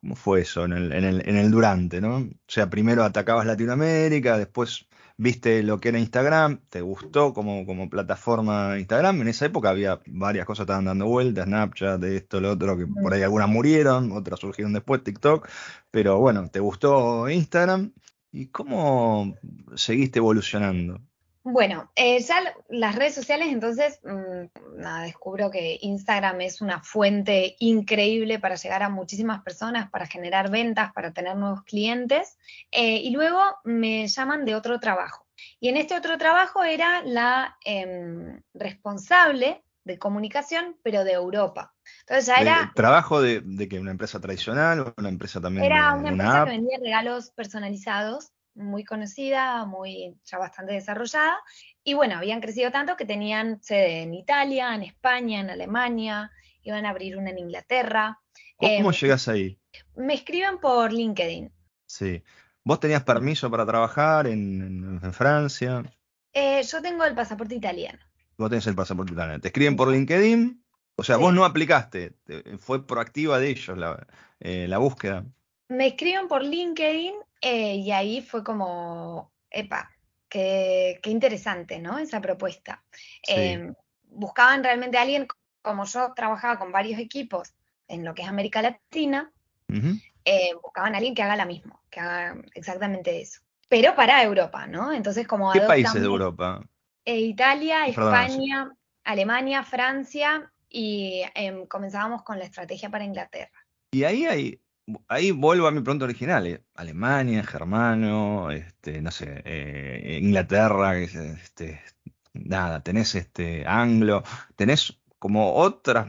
¿Cómo fue eso en el, en, el, en el durante, no? O sea, primero atacabas Latinoamérica, después viste lo que era Instagram, te gustó como, como plataforma Instagram. En esa época había varias cosas que estaban dando vueltas, Snapchat, de esto, lo otro, que por ahí algunas murieron, otras surgieron después, TikTok. Pero bueno, te gustó Instagram. ¿Y cómo seguiste evolucionando? Bueno, eh, ya las redes sociales, entonces, mm, nada, descubro que Instagram es una fuente increíble para llegar a muchísimas personas, para generar ventas, para tener nuevos clientes. Eh, y luego me llaman de otro trabajo. Y en este otro trabajo era la em, responsable de comunicación, pero de Europa. Entonces ya era... ¿Trabajo de, de que una empresa tradicional o una empresa también? Era una, empresa que vendía regalos personalizados muy conocida, muy ya bastante desarrollada. Y bueno, habían crecido tanto que tenían sede en Italia, en España, en Alemania, iban a abrir una en Inglaterra. ¿Cómo em, llegas ahí? Me escriben por LinkedIn. Sí. ¿Vos tenías permiso para trabajar en, Francia? Eh, yo tengo el pasaporte italiano. Vos tenés el pasaporte italiano. Te escriben por LinkedIn. O sea, vos no aplicaste, fue proactiva de ellos la, eh, la búsqueda. Me escriben por LinkedIn eh, y ahí fue como, epa, qué, interesante, ¿no? Esa propuesta. Em, buscaban realmente a alguien, como yo trabajaba con varios equipos en lo que es América Latina, eh, buscaban a alguien que haga la misma, que haga exactamente eso. Pero para Europa, ¿no? Entonces, como... ¿Qué países de Europa? Eh, Italia, España, Alemania, Francia y em, comenzábamos con la estrategia para Inglaterra. Y ahí hay ahí vuelvo a mi pregunta original. Eh, Alemania, germano, este, no sé, eh, Inglaterra, este, nada, tenés este anglo, tenés como otras,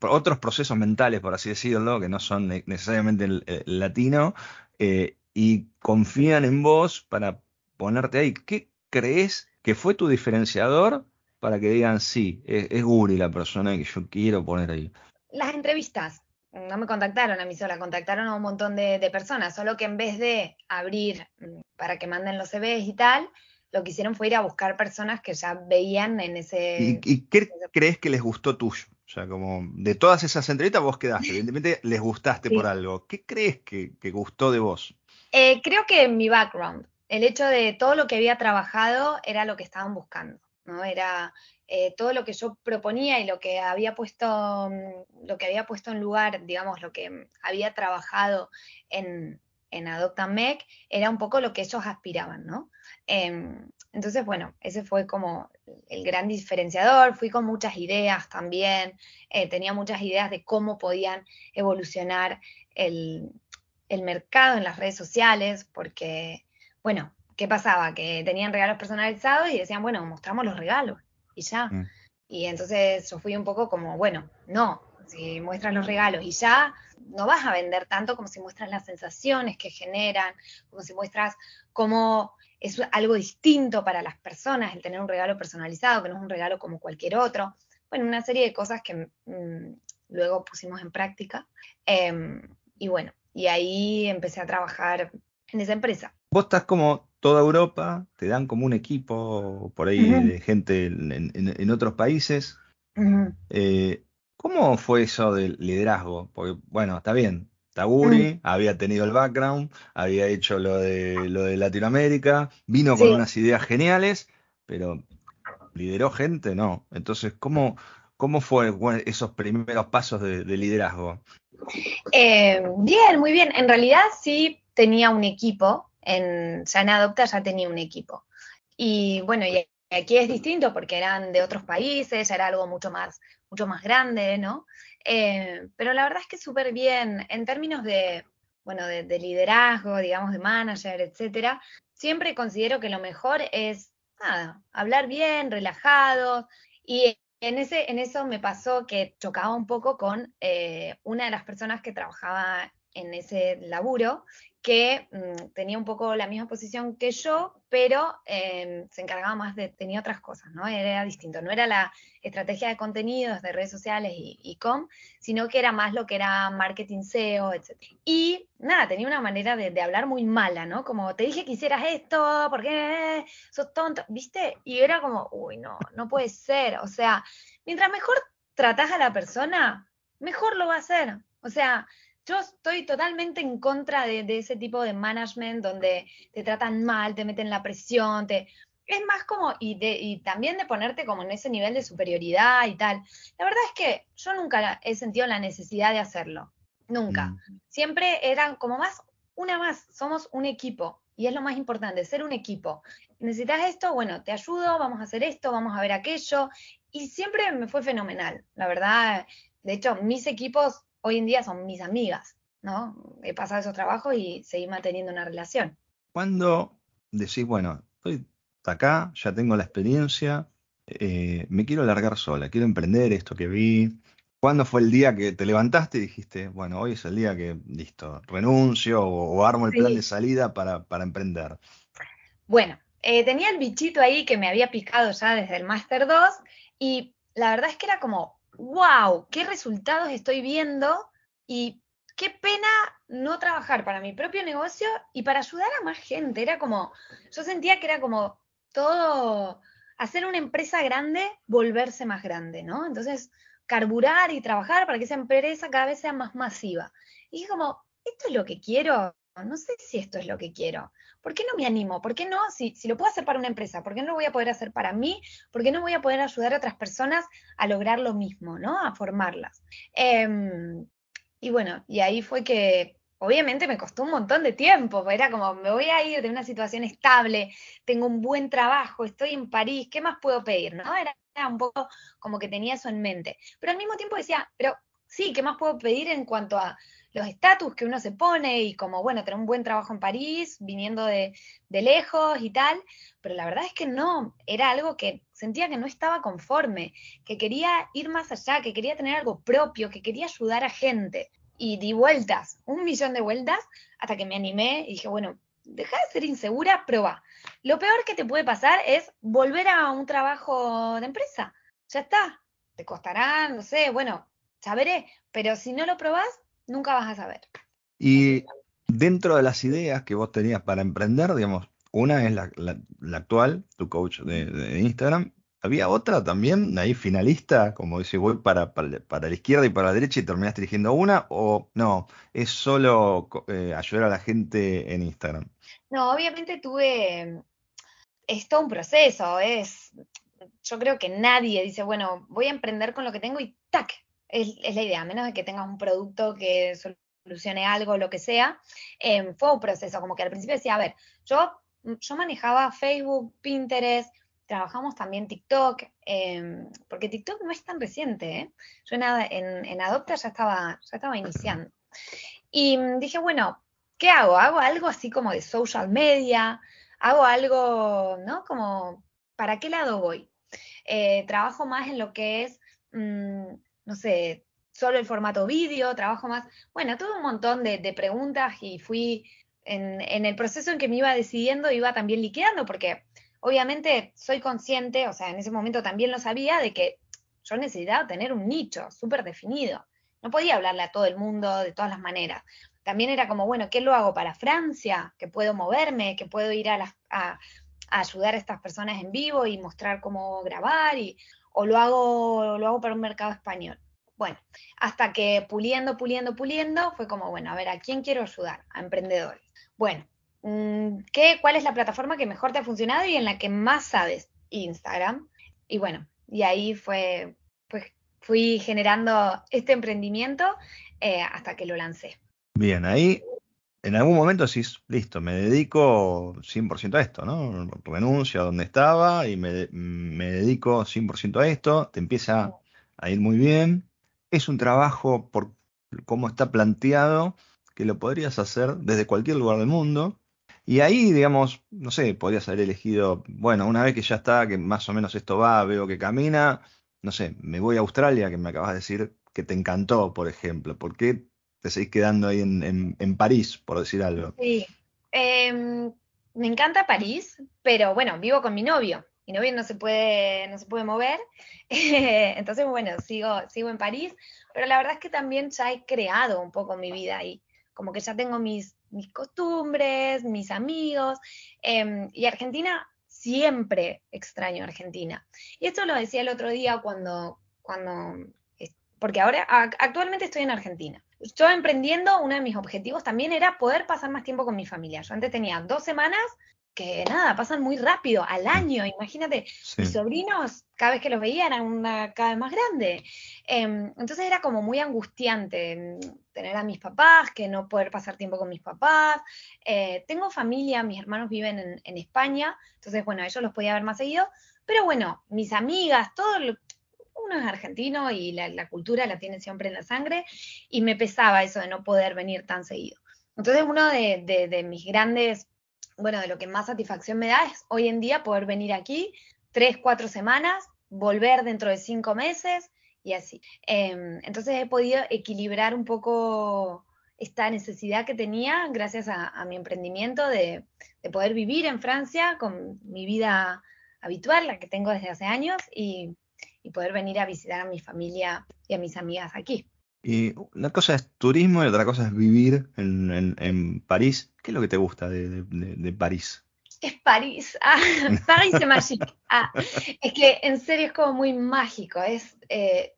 otros procesos mentales, por así decirlo, que no son necesariamente el, latino, eh, y confían en vos para ponerte ahí. ¿Qué crees que fue tu diferenciador para que digan, sí, es, es Guri la persona que yo quiero poner ahí? Las entrevistas no me contactaron a mí sola, contactaron a un montón de, personas, solo que en vez de abrir mm, para que manden los CVs y tal, lo que hicieron fue ir a buscar personas que ya veían en ese... ¿Y, qué crees que les gustó tuyo? O sea, como de todas esas entrevistas vos quedaste, (laughs) evidentemente les gustaste por algo. ¿Qué crees que, gustó de vos? Eh, creo que mi background, el hecho de todo lo que había trabajado era lo que estaban buscando, ¿no? Era eh, todo lo que yo proponía y lo que había puesto, mm, lo que había puesto en lugar, digamos, lo que había trabajado en, en era un poco lo que ellos aspiraban, ¿no? Em, entonces, bueno, ese fue como el gran diferenciador. Fui con muchas ideas también, eh, tenía muchas ideas de cómo podían evolucionar el, el mercado en las redes sociales, porque, bueno, ¿qué pasaba? Que tenían regalos personalizados y decían, bueno, mostramos los regalos y ya. Mm. Y entonces yo fui un poco como, bueno, no, si muestras los regalos y ya no vas a vender tanto como si muestras las sensaciones que generan, como si muestras cómo es algo distinto para las personas el tener un regalo personalizado, que no es un regalo como cualquier otro. Bueno, una serie de cosas que mm, luego pusimos en práctica. Em, y bueno, y ahí empecé a trabajar en esa empresa. Vos estás como toda Europa, te dan como un equipo por ahí de gente en, otros países. Eh, ¿Cómo fue eso del liderazgo? Porque, bueno, está bien, Taguri mm. había tenido el background, había hecho lo de, lo de Latinoamérica, vino con unas ideas geniales, pero lideró gente, no. Entonces, ¿cómo, cómo fue esos primeros pasos de, liderazgo? Eh, bien, muy bien. En realidad sí tenía un equipo, en, en Adopta ya tenía un equipo. Y bueno, y aquí es distinto porque eran de otros países, era algo mucho más, mucho más grande, ¿no? Eh, pero la verdad es que súper bien, en términos de, bueno, de, liderazgo, digamos, de manager, etcétera, siempre considero que lo mejor es, nada, hablar bien, relajado, y en, ese, en eso me pasó que chocaba un poco con eh, una de las personas que trabajaba en ese laburo, que mm, tenía un poco la misma posición que yo, pero em, se encargaba más de, tenía otras cosas, ¿no? Era distinto, no era la estrategia de contenidos de redes sociales y, com, sino que era más lo que era marketing SEO, etc. Y nada, tenía una manera de, hablar muy mala, ¿no? Como, te dije que hicieras esto, ¿por qué sos tonto? ¿Viste? Y era como, uy, no, no puede ser, o sea, mientras mejor tratás a la persona, mejor lo va a hacer. O sea, yo estoy totalmente en contra de, ese tipo de management donde te tratan mal, te meten la presión, te... Es más como, y, y también de ponerte como en ese nivel de superioridad y tal. La verdad es que yo nunca he sentido la necesidad de hacerlo. Nunca. Mm. Siempre eran como más, una más, somos un equipo. Y es lo más importante, ser un equipo. Necesitas esto, bueno, te ayudo, vamos a hacer esto, vamos a ver aquello. Y siempre me fue fenomenal, la verdad. De hecho, mis equipos hoy en día son mis amigas, ¿no? He pasado esos trabajos y seguí manteniendo una relación. Cuando decís, bueno, estoy acá, ya tengo la experiencia, eh, me quiero largar sola, quiero emprender esto que vi. ¿Cuándo fue el día que te levantaste y dijiste, bueno, hoy es el día que, listo, renuncio o, armo el plan de salida para, emprender? Bueno, eh, tenía el bichito ahí que me había picado ya desde el Master 2 y la verdad es que era como, wow, qué resultados estoy viendo y qué pena no trabajar para mi propio negocio y para ayudar a más gente. Era como, yo sentía que era como todo, hacer una empresa grande, volverse más grande, ¿no? Entonces, carburar y trabajar para que esa empresa cada vez sea más masiva. Y dije como, esto es lo que quiero, no sé si esto es lo que quiero. ¿Por qué no me animo? ¿Por qué no? Si, si, lo puedo hacer para una empresa, ¿por qué no lo voy a poder hacer para mí? ¿Por qué no voy a poder ayudar a otras personas a lograr lo mismo, ¿no? A formarlas. Em, y bueno, y ahí fue que obviamente me costó un montón de tiempo, era como, me voy a ir de una situación estable, tengo un buen trabajo, estoy en París, ¿qué más puedo pedir? ¿no? Era un poco como que tenía eso en mente. Pero al mismo tiempo decía, pero sí, ¿qué más puedo pedir en cuanto a los estatus que uno se pone y como, bueno, tener un buen trabajo en París, viniendo de, lejos y tal, pero la verdad es que no, era algo que sentía que no estaba conforme, que quería ir más allá, que quería tener algo propio, que quería ayudar a gente. Y di vueltas, un millón de vueltas, hasta que me animé y dije, bueno, deja de ser insegura, prueba. Lo peor que te puede pasar es volver a un trabajo de empresa. Ya está. Te costará, no sé, bueno, ya veré. Pero si no lo probás, nunca vas a saber. Y dentro de las ideas que vos tenías para emprender, digamos, una es la, actual, tu coach de, Instagram. ¿Había otra también, ahí finalista, como dice, voy para, para, la izquierda y para la derecha y terminaste eligiendo una? ¿O no? ¿Es solo eh, ayudar a la gente en Instagram? No, obviamente tuve. Es todo un proceso, es. Yo creo que nadie dice, bueno, voy a emprender con lo que tengo y ¡tac! Es, la idea, a menos de que tengas un producto que solucione algo, lo que sea, em, fue un proceso, como que al principio decía, a ver, yo, yo manejaba Facebook, Pinterest, trabajamos también TikTok, em, porque TikTok no es tan reciente, ¿eh? yo en, en, Adopta ya estaba, ya estaba iniciando. Y dije, bueno, ¿qué hago? ¿Hago algo así como de social media? ¿Hago algo, no? Como, ¿para qué lado voy? Eh, trabajo más en lo que es, mm, no sé, solo el formato vídeo, trabajo más, bueno, tuve un montón de, preguntas y fui en, en, el proceso en que me iba decidiendo, iba también liquidando, porque obviamente soy consciente, o sea, en ese momento también lo sabía, de que yo necesitaba tener un nicho súper definido. No podía hablarle a todo el mundo de todas las maneras. También era como, bueno, ¿qué lo hago para Francia? Que puedo moverme, que puedo ir a, a, ayudar a estas personas en vivo y mostrar cómo grabar, y, o lo hago, lo hago para un mercado español. Bueno, hasta que puliendo, puliendo, puliendo, fue como, bueno, a ver, ¿a quién quiero ayudar? A emprendedores. Bueno, mm, ¿qué, ¿cuál es la plataforma que mejor te ha funcionado y en la que más sabes? Instagram. Y bueno, y ahí fue, pues fui generando este emprendimiento eh, hasta que lo lancé. Bien, ahí en algún momento decís, listo, me dedico 100% a esto, ¿no? Renuncio a donde estaba y me, me dedico 100% a esto, te empieza a ir muy bien. Es un trabajo por cómo está planteado que lo podrías hacer desde cualquier lugar del mundo. Y ahí, digamos, no sé, podrías haber elegido, bueno, una vez que ya está, que más o menos esto va, veo que camina, no sé, me voy a Australia, que me acabas de decir que te encantó, por ejemplo. ¿Por qué te seguís quedando ahí en, París, por decir algo. Sí, em, me encanta París, pero bueno, vivo con mi novio. Mi novio no se puede, no se puede mover, (laughs) entonces bueno, sigo, sigo en París, pero la verdad es que también ya he creado un poco mi vida ahí, como que ya tengo mis, mis costumbres, mis amigos, em, y Argentina siempre extraño Argentina. Y esto lo decía el otro día cuando, cuando porque ahora actualmente estoy en Argentina. Yo emprendiendo, uno de mis objetivos también era poder pasar más tiempo con mi familia. Yo antes tenía dos semanas que nada, pasan muy rápido, al año, imagínate, mis sobrinos, cada vez que los veía eran una, cada vez más grande. Em, entonces era como muy angustiante em, tener a mis papás, que no poder pasar tiempo con mis papás. Eh, tengo familia, mis hermanos viven en, en, España, entonces bueno, ellos los podía ver más seguido, pero bueno, mis amigas, todo lo, uno es argentino y la, cultura la tiene siempre en la sangre, y me pesaba eso de no poder venir tan seguido. Entonces, uno de, mis grandes, bueno, de lo que más satisfacción me da es hoy en día poder venir aquí tres, cuatro semanas, volver dentro de cinco meses y así. Em, entonces he podido equilibrar un poco esta necesidad que tenía gracias a, mi emprendimiento de, de, poder vivir en Francia con mi vida habitual, la que tengo desde hace años, y, y poder venir a visitar a mi familia y a mis amigas aquí. Y una cosa es turismo y otra cosa es vivir en, París. ¿Qué es lo que te gusta de, París? Es París, (laughs) ah, París es mágico. Ah, es que en serio es como muy mágico. Es, eh,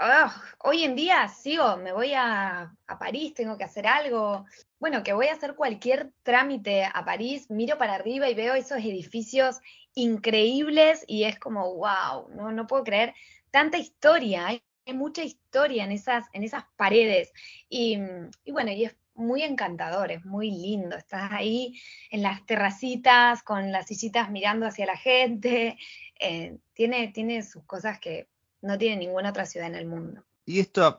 oh, hoy en día sigo, me voy a, a, París, tengo que hacer algo. Bueno, que voy a hacer cualquier trámite a París, miro para arriba y veo esos edificios increíbles y es como, wow, no, no puedo creer tanta historia, hay, mucha historia en esas, en esas paredes y, bueno, y es muy encantador, es muy lindo, estás ahí en las terracitas con las sillitas mirando hacia la gente, eh, tiene, tiene sus cosas que no tiene ninguna otra ciudad en el mundo. Y esto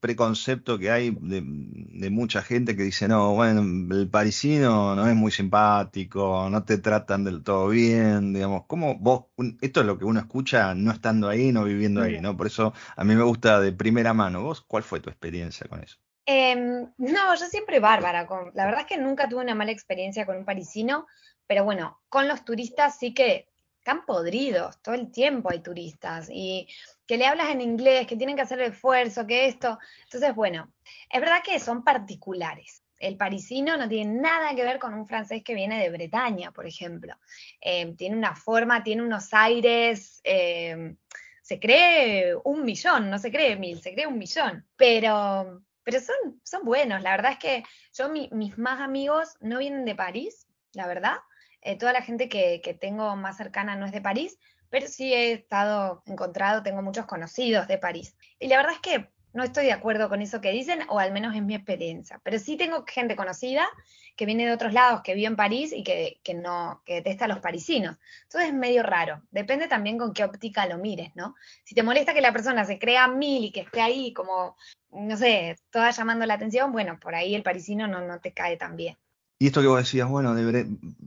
preconcepto que hay de, mucha gente que dice, no, bueno, el parisino no es muy simpático, no te tratan del todo bien, digamos, ¿cómo vos, esto es lo que uno escucha no estando ahí, no viviendo ahí, ¿no? Por eso a mí me gusta de primera mano. ¿Vos cuál fue tu experiencia con eso? Em, no, yo siempre bárbara. Con, la verdad es que nunca tuve una mala experiencia con un parisino, pero bueno, con los turistas sí que están podridos, todo el tiempo hay turistas y que le hablas en inglés, que tienen que hacer el esfuerzo, que esto. Entonces, bueno, es verdad que son particulares. El parisino no tiene nada que ver con un francés que viene de Bretaña, por ejemplo. Eh, tiene una forma, tiene unos aires, eh, se cree un millón, no se cree mil, se cree un millón. Pero, pero son, son buenos. La verdad es que yo, mis más amigos no vienen de París, la verdad. Eh, toda la gente que, que tengo más cercana no es de París, pero sí he estado encontrado, tengo muchos conocidos de París. Y la verdad es que no estoy de acuerdo con eso que dicen, o al menos es mi experiencia. Pero sí tengo gente conocida que viene de otros lados, que vive en París y que, no, que detesta a los parisinos. Entonces es medio raro. Depende también con qué óptica lo mires, ¿no? Si te molesta que la persona se crea mil y que esté ahí como, no sé, toda llamando la atención, bueno, por ahí el parisino no, no te cae tan bien. Y esto que vos decías, bueno,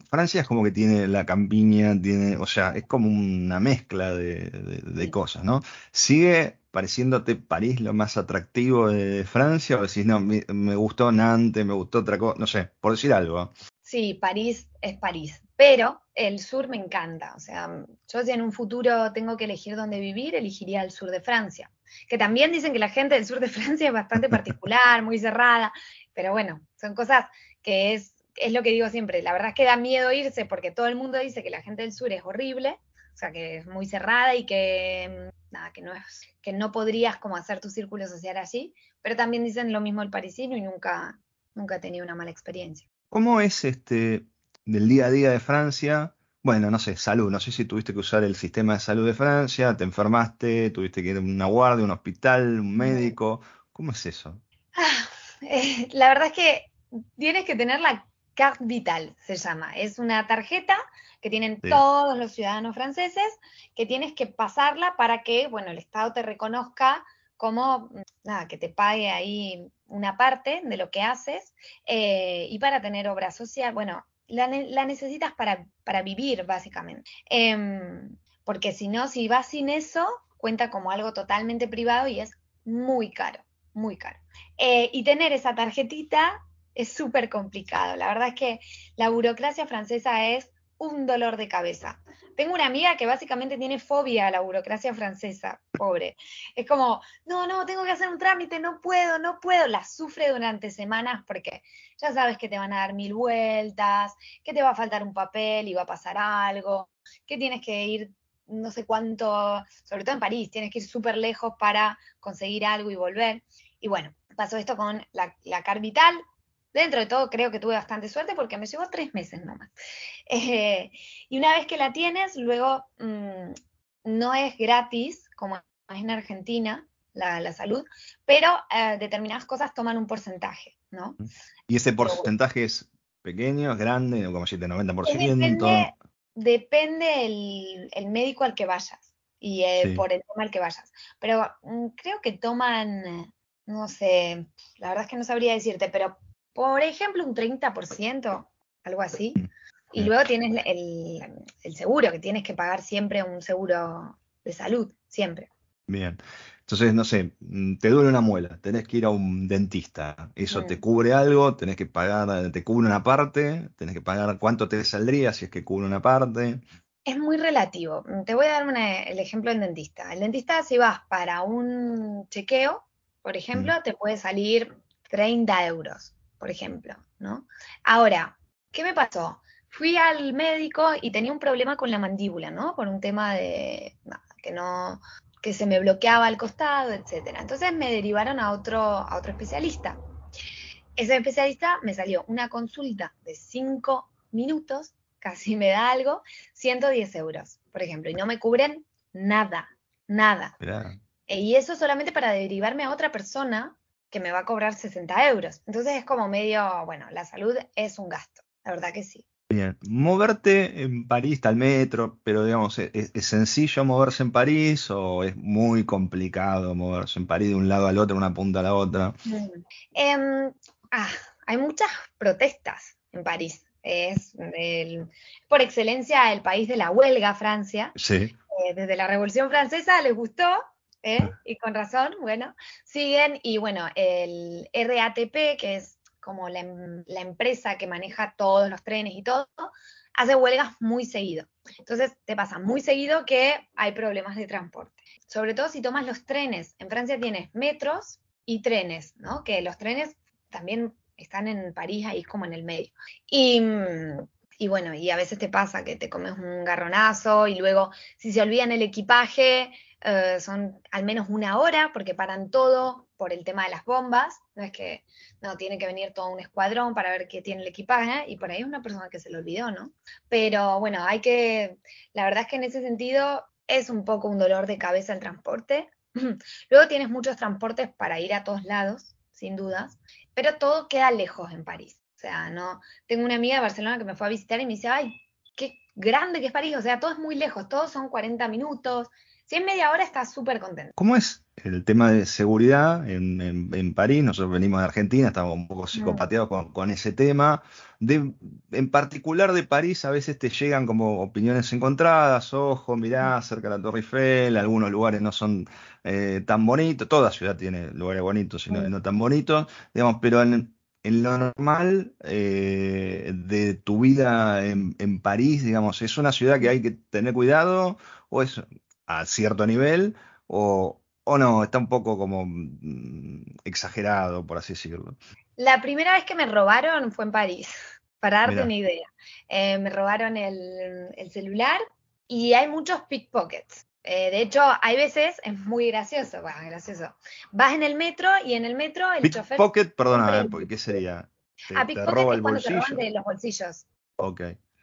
Francia es como que tiene la campiña, tiene, o sea, es como una mezcla de, cosas, ¿no? ¿Sigue pareciéndote París lo más atractivo de, Francia? O decís, no, me, gustó Nantes, me gustó otra cosa, no sé, por decir algo. Sí, París es París, pero el sur me encanta. O sea, yo si en un futuro tengo que elegir dónde vivir, elegiría el sur de Francia. Que también dicen que la gente del sur de (laughs) Francia es bastante particular, muy cerrada, pero bueno, son cosas que es es lo que digo siempre, la verdad es que da miedo irse porque todo el mundo dice que la gente del sur es horrible, o sea, que es muy cerrada y que mm, nada, que no es, que no podrías como hacer tu círculo social así, pero también dicen lo mismo el parisino y nunca, nunca he tenido una mala experiencia. ¿Cómo es este del día a día de Francia? Bueno, no sé, salud, no sé si tuviste que usar el sistema de salud de Francia, te enfermaste, tuviste que ir a una guardia, un hospital, un médico, ¿cómo es eso? Ah, (laughs) eh, la verdad es que tienes que tener la Carte Vital se llama. Es una tarjeta que tienen todos los ciudadanos franceses que tienes que pasarla para que, bueno, el Estado te reconozca como, nada, que te pague ahí una parte de lo que haces eh, y para tener obra social. Bueno, la, necesitas para, para, vivir, básicamente. Em, porque si no, si vas sin eso, cuenta como algo totalmente privado y es muy caro, muy caro. Eh, y tener esa tarjetita es súper complicado. La verdad es que la burocracia francesa es un dolor de cabeza. Tengo una amiga que básicamente tiene fobia a la burocracia francesa, pobre. Es como, no, no, tengo que hacer un trámite, no puedo, no puedo. La sufre durante semanas porque ya sabes que te van a dar mil vueltas, que te va a faltar un papel y va a pasar algo, que tienes que ir no sé cuánto, sobre todo en París, tienes que ir súper lejos para conseguir algo y volver. Y bueno, pasó esto con la, la dentro de todo creo que tuve bastante suerte porque me llevó tres meses nomás. Eh, y una vez que la tienes, luego mm, no es gratis, como es en Argentina, la, salud, pero eh, determinadas cosas toman un porcentaje, ¿no? ¿Y ese porcentaje es pequeño, es grande, como si de 90%? Depende, depende el, médico al que vayas y eh, por el tema al que vayas. Pero mm, creo que toman, no sé, la verdad es que no sabría decirte, pero por ejemplo, un 30%, algo así. Mm, y luego tienes el, seguro, que tienes que pagar siempre un seguro de salud, siempre. Bien. Entonces, no sé, mm, te duele una muela, tenés que ir a un dentista. ¿Eso te mm. cubre algo? ¿Tenés que pagar, te cubre una parte? ¿Tenés que pagar cuánto te saldría si es que cubre una parte? Es muy relativo. Te voy a dar el ejemplo del dentista. El dentista, si vas para un chequeo, por ejemplo, te puede salir 30 euros por ejemplo, ¿no? Ahora, ¿qué me pasó? Fui al médico y tenía un problema con la mandíbula, ¿no? Por un tema de que no que se me bloqueaba al costado, etcétera. Entonces me derivaron a otro a otro especialista. Ese especialista me salió una consulta de cinco minutos, casi me da algo, 110 euros, por ejemplo, y no me cubren nada, nada. Y eso solamente para derivarme a otra persona que me va a cobrar 60 euros. Entonces es como medio, bueno, la salud es un gasto, la verdad que sí. Bien, moverte en París está el metro, pero digamos, ¿es, sencillo moverse en París o es muy complicado moverse en París de un lado al otro, de una punta a la otra? Mm. Em, ah, hay muchas protestas en París. Es por excelencia el país de la huelga, Francia. Sí. Eh, desde la Revolución Francesa les gustó ¿eh? y con razón, bueno, siguen y bueno, el RATP, que es como la, la, empresa que maneja todos los trenes y todo, hace huelgas muy seguido. Entonces te pasa muy seguido que hay problemas de transporte. Sobre todo si tomas los trenes. En Francia tienes metros y trenes, ¿no? Que los trenes también están en París, ahí como en el medio. Y, y bueno, y a veces te pasa que te comes un garronazo y luego si se olvidan el equipaje, eh, son al menos una hora porque paran todo por el tema de las bombas. No es que no tiene que venir todo un escuadrón para ver qué tiene el equipaje y por ahí es una persona que se lo olvidó, ¿no? Pero bueno, hay que, la verdad es que en ese sentido es un poco un dolor de cabeza el transporte. (clears throat) Luego tienes muchos transportes para ir a todos lados, sin dudas, pero todo queda lejos en París. O sea, no, tengo una amiga de Barcelona que me fue a visitar y me dice, ay, qué grande que es París, o sea, todo es muy lejos, todos son 40 minutos, Si es media hora, estás súper contento. ¿Cómo es el tema de seguridad en, París? Nosotros venimos de Argentina, estamos un poco mm. psicopateados con, ese tema. en particular de París, a veces te llegan como opiniones encontradas. Ojo, mirá, mm. cerca de la Torre Eiffel, algunos lugares no son eh, tan bonitos. Toda ciudad tiene lugares bonitos y no, mm. tan bonitos, digamos, pero en, lo normal eh, de tu vida en, en, París, digamos, ¿es una ciudad que hay que tener cuidado o es a cierto nivel o, o no, está un poco como mm, exagerado, por así decirlo. La primera vez que me robaron fue en París, (laughs) para darte una idea. Eh, me robaron el, celular y hay muchos pickpockets. Eh, de hecho, hay veces, es muy gracioso, bueno, gracioso. Vas en el metro y en el metro el chofer... Pickpocket, perdona, ¿qué sería? ¿Te, ah, pickpocket es cuando te roban de los bolsillos. Ok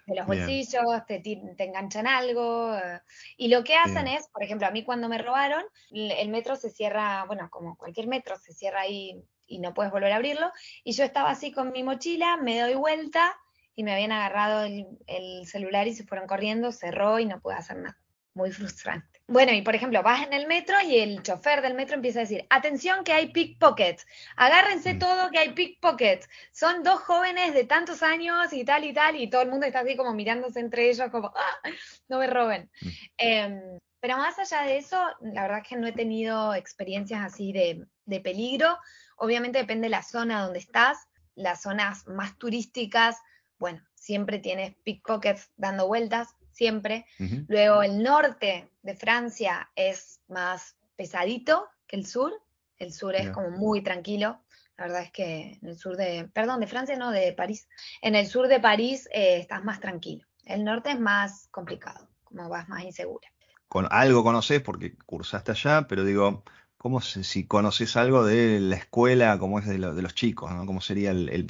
de los bolsillos, te, enganchan algo. Eh, y lo que hacen es, por ejemplo, a mí cuando me robaron, el metro se cierra, bueno, como cualquier metro, se cierra ahí y no puedes volver a abrirlo. Y yo estaba así con mi mochila, me doy vuelta y me habían agarrado el, el celular y se fueron corriendo, cerró y no pude hacer nada. Muy frustrante. Bueno, y por ejemplo, vas en el metro y el chofer del metro empieza a decir, atención que hay pickpockets, agárrense mm. todo que hay pickpockets, son dos jóvenes de tantos años y tal y tal, y todo el mundo está así como mirándose entre ellos como, ah, no me roben. Mm. Em, pero más allá de eso, la verdad es que no he tenido experiencias así de, de peligro. Obviamente depende de la zona donde estás, las zonas más turísticas, bueno, siempre tienes pickpockets dando vueltas, siempre. Luego el norte de Francia es más pesadito que el sur. El sur es como muy tranquilo. La verdad es que en el sur de, perdón, de Francia no, de París. En el sur de París eh, estás más tranquilo. El norte es más complicado, como vas más insegura. Con algo conoces porque cursaste allá, pero digo, ¿cómo si conoces algo de la escuela, como es de, los chicos, ¿no? ¿Cómo sería el, el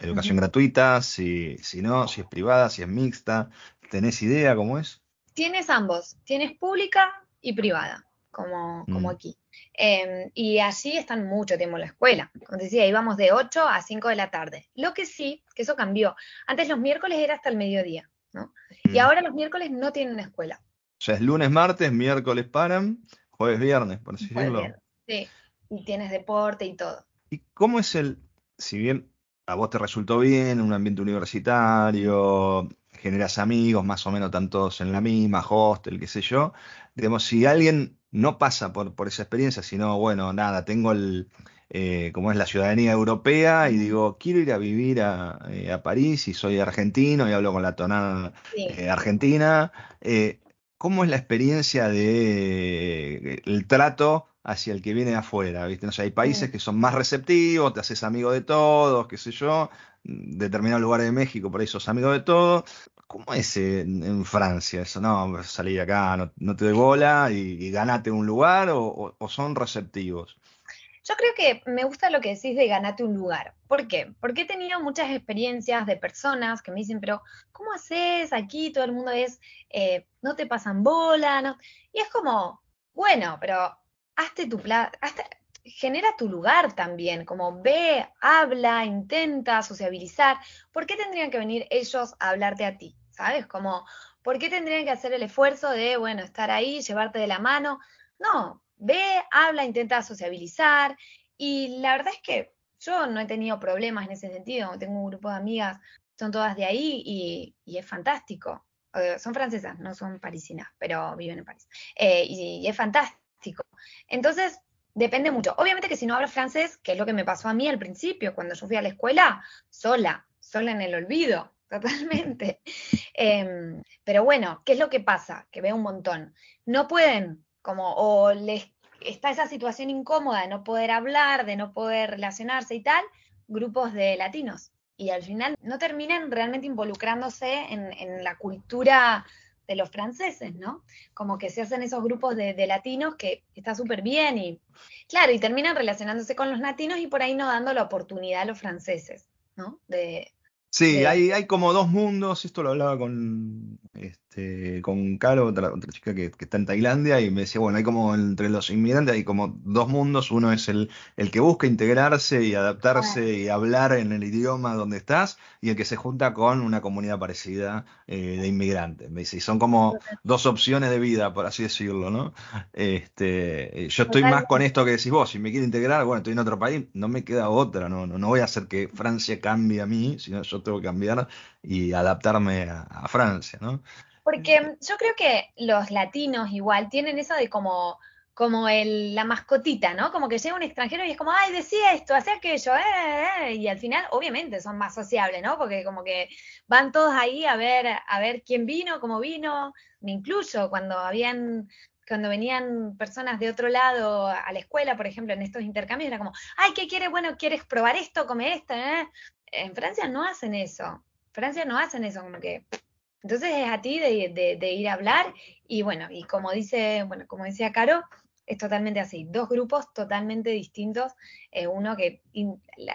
educación gratuita, si, si no, si es privada, si es mixta, ¿Tenés idea cómo es? Tienes ambos, tienes pública y privada, como, como mm. aquí. Em, y así están mucho tiempo en la escuela. Como te decía, íbamos de 8 a 5 de la tarde. Lo que sí, que eso cambió. Antes los miércoles era hasta el mediodía, ¿no? Y mm. ahora los miércoles no tienen escuela. O sea, es lunes, martes, miércoles paran, jueves, viernes, por así decirlo. Sí, y tienes deporte y todo. ¿Y cómo es el, si bien a vos te resultó bien, un ambiente universitario, generas amigos, más o menos tantos en la misma, hostel, qué sé yo. Digamos, si alguien no pasa por, por esa experiencia, sino, bueno, nada, tengo el, eh, como es la ciudadanía europea y digo, quiero ir a vivir a, eh, París y soy argentino y hablo con la tonada eh, argentina. ¿Cómo es la experiencia de el trato hacia el que viene de afuera? ¿viste? No hay países que son más receptivos, te haces amigo de todos, qué sé yo. Determinado lugar de México, por ahí sos amigo de todos. ¿Cómo es en, Francia eso? No, salí de acá, no, te doy bola y, ganate un lugar o, son receptivos. Yo creo que me gusta lo que decís de ganate un lugar. ¿Por qué? Porque he tenido muchas experiencias de personas que me dicen, pero ¿cómo haces aquí? Todo el mundo es, eh, no te pasan bola, ¿no? Y es como, bueno, pero hazte tu plan, genera tu lugar también, como ve, habla, intenta sociabilizar. ¿Por qué tendrían que venir ellos a hablarte a ti? ¿sabes? Como, ¿por qué tendrían que hacer el esfuerzo de, bueno, estar ahí, llevarte de la mano? No, ve, habla, intenta sociabilizar. Y la verdad es que yo no he tenido problemas en ese sentido. Tengo un grupo de amigas, son todas de ahí y, es fantástico. son francesas, no son parisinas, pero viven en París. Eh, y, es fantástico. Entonces, depende mucho. Obviamente que si no hablas francés, que es lo que me pasó a mí al principio, cuando yo fui a la escuela, sola, sola en el olvido, (laughs) totalmente. Em, pero bueno, ¿qué es lo que pasa? Que veo un montón. No pueden, como, o les está esa situación incómoda de no poder hablar, de no poder relacionarse y tal, grupos de latinos. Y al final no terminan realmente involucrándose en, la cultura de los franceses, ¿no? Como que se hacen esos grupos de, de latinos que está súper bien y, claro, y terminan relacionándose con los latinos y por ahí no dando la oportunidad a los franceses, ¿no? De, Sí, hay, hay como dos mundos, esto lo hablaba con, este, con Caro, otra, otra chica que, que está en Tailandia, y me decía, bueno, hay como entre los inmigrantes hay como dos mundos, uno es el, el que busca integrarse y adaptarse y hablar en el idioma donde estás, y el que se junta con una comunidad parecida eh, de inmigrantes. Me dice, y son como dos opciones de vida, por así decirlo, ¿no? Este, yo estoy más con esto que decís vos, si me quiero integrar, bueno, estoy en otro país, no me queda otra, no, no, no voy a hacer que Francia cambie a mí, sino yo tengo que cambiar y adaptarme a, Francia, ¿no? Porque yo creo que los latinos igual tienen eso de como, como el, la mascotita, ¿no? Como que llega un extranjero y es como, ay, decía esto, hacía aquello, eh, eh, eh, y al final, obviamente, son más sociables, ¿no? Porque como que van todos ahí a ver, a ver quién vino, cómo vino, me incluyo, cuando habían cuando venían personas de otro lado a la escuela, por ejemplo, en estos intercambios, era como, ay, ¿qué quieres? Bueno, ¿quieres probar esto? Come esto. ¿eh? En Francia no hacen eso. Francia no hacen eso, como que. Entonces es a ti de, ir a hablar y bueno, y como dice, bueno, como decía Caro, es totalmente así. Dos grupos totalmente distintos. Eh, uno que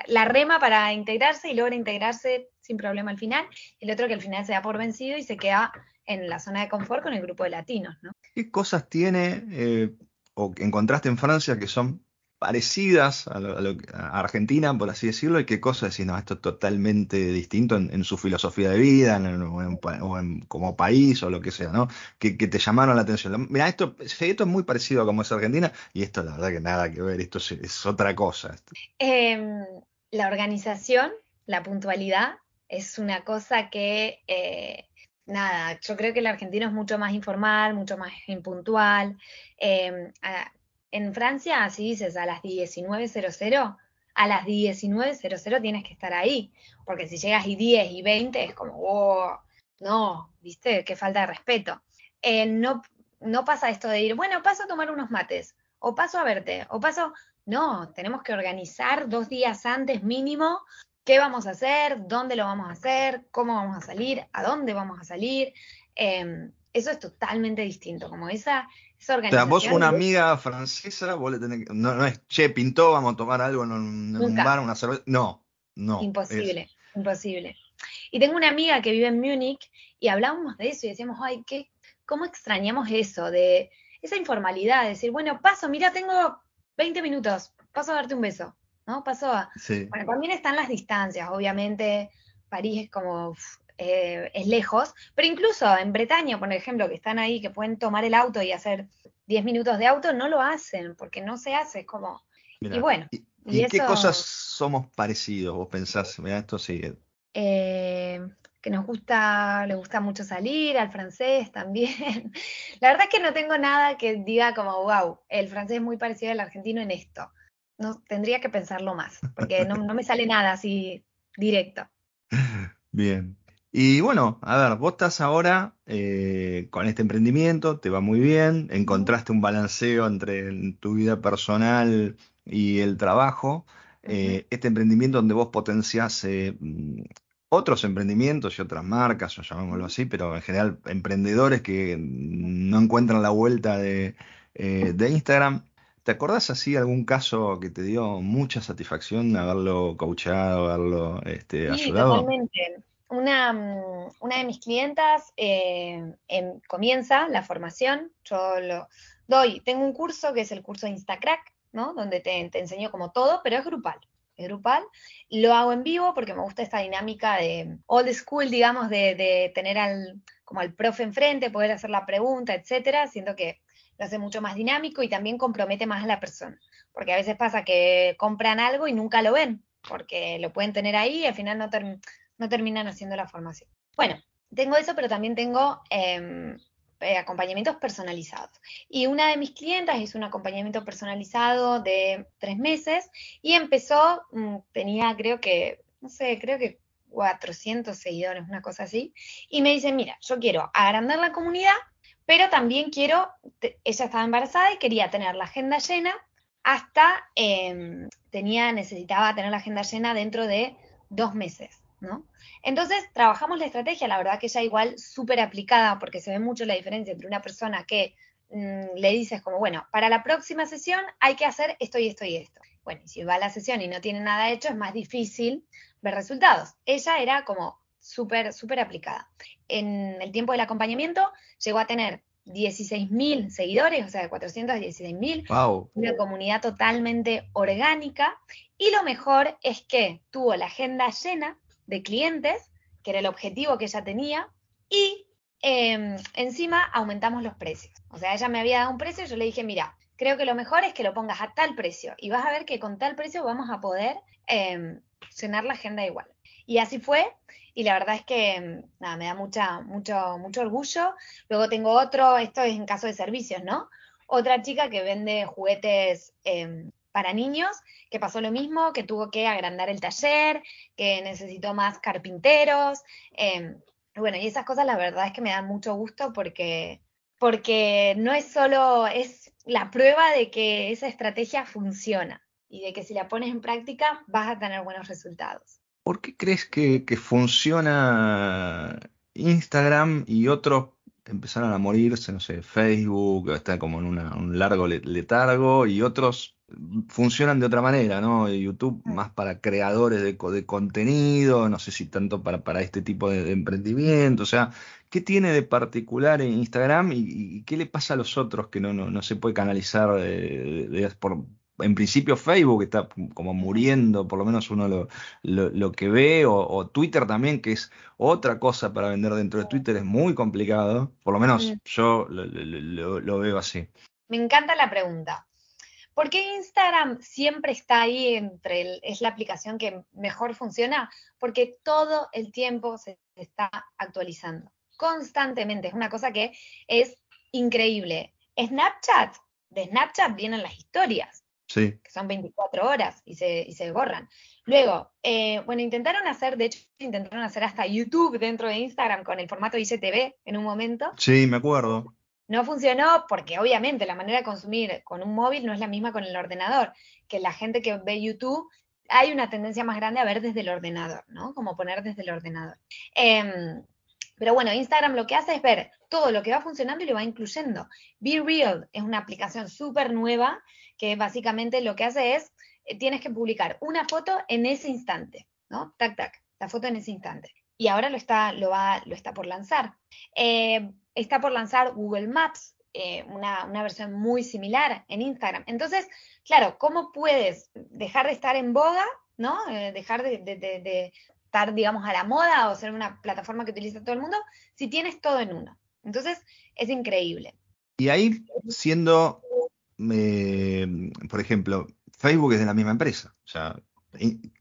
la, rema para integrarse y logra integrarse sin problema al final. El otro que al final se da por vencido y se queda en la zona de confort con el grupo de latinos, ¿no? ¿Qué cosas tiene eh, o encontraste en Francia que son parecidas a, Argentina, por así decirlo, y qué cosas decís, no, esto es totalmente distinto en, su filosofía de vida, o, en, como país, o lo que sea, ¿no? Que, te llamaron la atención. Mira, esto, esto es muy parecido a como es Argentina, y esto la verdad que nada que ver, esto es, otra cosa. Em, la organización, la puntualidad, es una cosa que... Eh, nada, yo creo que el argentino es mucho más informal, mucho más impuntual. Em, en Francia, si dices a las 19.00, a las 19.00 tienes que estar ahí, porque si llegas y 10 y 20 es como, oh, no, viste, qué falta de respeto. Eh, no, no pasa esto de ir, bueno, paso a tomar unos mates, o paso a verte, o paso, no, tenemos que organizar dos días antes mínimo qué vamos a hacer, dónde lo vamos a hacer, cómo vamos a salir, a dónde vamos a salir. Em, eso es totalmente distinto, como esa, esa organización. O sea, vos una amiga francesa, vos le tenés que, no, es, che, pintó, vamos a tomar algo en un, bar, una cerveza. No, no. Imposible, imposible. Y tengo una amiga que vive en Múnich y hablábamos de eso y decíamos, ay, ¿qué, ¿cómo extrañamos eso? De esa informalidad, de decir, bueno, paso, mira, tengo 20 minutos, paso a darte un beso, ¿no? Paso a... Sí. Bueno, también están las distancias, obviamente, París es como eh, es lejos, pero incluso en Bretaña, por ejemplo, que están ahí, que pueden tomar el auto y hacer 10 minutos de auto, no lo hacen, porque no se hace, es como... y bueno. ¿Y, qué cosas somos parecidos? Vos pensás, mira, esto sigue. Eh, que nos gusta, le gusta mucho salir, al francés también. (laughs) La verdad es que no tengo nada que diga como, wow, el francés es muy parecido al argentino en esto. No, tendría que pensarlo más, porque no, no me sale nada así directo. (laughs) Bien. Y bueno, a ver, vos estás ahora eh, con este emprendimiento, te va muy bien, encontraste un balanceo entre tu vida personal y el trabajo. Eh, este emprendimiento donde vos potenciás eh, mm, otros emprendimientos y otras marcas, o llamémoslo así, pero en general emprendedores que no encuentran la vuelta de, Instagram. ¿Te acordás así algún caso que te dio mucha satisfacción haberlo coachado, haberlo este, sí, ayudado? Totalmente. Mm, una, de mis clientas eh, comienza la formación, yo lo doy, tengo un curso que es el curso Instacrack, ¿no? Donde te, enseño como todo, pero es grupal, es grupal. Lo hago en vivo porque me gusta esta dinámica de old school, digamos, de, tener al, como al profe enfrente, poder hacer la pregunta, etcétera. Siento que lo hace mucho más dinámico y también compromete más a la persona. Porque a veces pasa que compran algo y nunca lo ven, porque lo pueden tener ahí y al final no, no terminan haciendo la formación. Bueno, tengo eso, pero también tengo em, eh, acompañamientos personalizados. Y una de mis clientas hizo un acompañamiento personalizado de tres meses y empezó, mm, tenía creo que, no sé, creo que 400 seguidores, una cosa así, y me dice, mira, yo quiero agrandar la comunidad, pero también quiero, ella estaba embarazada y quería tener la agenda llena hasta, em, tenía, necesitaba tener la agenda llena dentro de dos meses. Entonces, trabajamos la estrategia, la verdad que ya igual súper aplicada, porque se ve mucho la diferencia entre una persona que mm, le dices como, bueno, para la próxima sesión hay que hacer esto y esto y esto. Bueno, si va a la sesión y no tiene nada hecho, es más difícil ver resultados. Ella era como súper, súper aplicada. En el tiempo del acompañamiento llegó a tener 16.000 seguidores, o sea, 416.000, wow. una comunidad totalmente orgánica. Y lo mejor es que tuvo la agenda llena de clientes, que era el objetivo que ella tenía, y em, encima aumentamos los precios. O sea, ella me había dado un precio y yo le dije, mira, creo que lo mejor es que lo pongas a tal precio y vas a ver que con tal precio vamos a poder em, llenar la agenda igual. Y así fue, y la verdad es que mm, nada, me da mucha, mucho, mucho orgullo. Luego tengo otro, esto es en caso de servicios, ¿no? Otra chica que vende juguetes em, para niños, que pasó lo mismo, que tuvo que agrandar el taller, que necesitó más carpinteros. Em, bueno, y esas cosas la verdad es que me dan mucho gusto porque, porque no es solo, es la prueba de que esa estrategia funciona y de que si la pones en práctica vas a tener buenos resultados. ¿Por qué crees que, funciona Instagram y otros empezaron a morirse, no sé, Facebook está como en un largo letargo y otros funcionan de otra manera, ¿no? YouTube más para creadores de, contenido, no sé si tanto para, para este tipo de, emprendimiento, o sea, ¿qué tiene de particular en Instagram y, qué le pasa a los otros que no, no, se puede canalizar por, en principio Facebook está como muriendo, por lo menos uno lo, lo, que ve, o, Twitter también, que es otra cosa para vender dentro de Twitter, es muy complicado, por lo menos yo lo, veo así. Me encanta la pregunta. ¿Por qué Instagram siempre está ahí entre, es la aplicación que mejor funciona? Porque todo el tiempo se está actualizando, constantemente, es una cosa que es increíble. Snapchat, de Snapchat vienen las historias que son 24 horas y se, se borran. Luego, eh, bueno, intentaron hacer, de hecho, intentaron hacer hasta YouTube dentro de Instagram con el formato ICTV en un momento. Sí, me acuerdo. No funcionó porque obviamente la manera de consumir con un móvil no es la misma con el ordenador, que la gente que ve YouTube hay una tendencia más grande a ver desde el ordenador, ¿no? Como poner desde el ordenador. Em, pero bueno, Instagram lo que hace es ver todo lo que va funcionando y lo va incluyendo. Be Real es una aplicación súper nueva que básicamente lo que hace es, eh, tienes que publicar una foto en ese instante, ¿no? Tac, tac, la foto en ese instante. Y ahora lo está, lo va, lo está por lanzar. Eh, está por lanzar Google Maps, eh, una, versión muy similar en Instagram. Entonces, claro, ¿cómo puedes dejar de estar en boga, ¿no? dejar de, de, estar, digamos, a la moda o ser una plataforma que utiliza todo el mundo si tienes todo en uno. Entonces, es increíble. Y ahí, siendo por ejemplo, Facebook es de la misma empresa. O sea,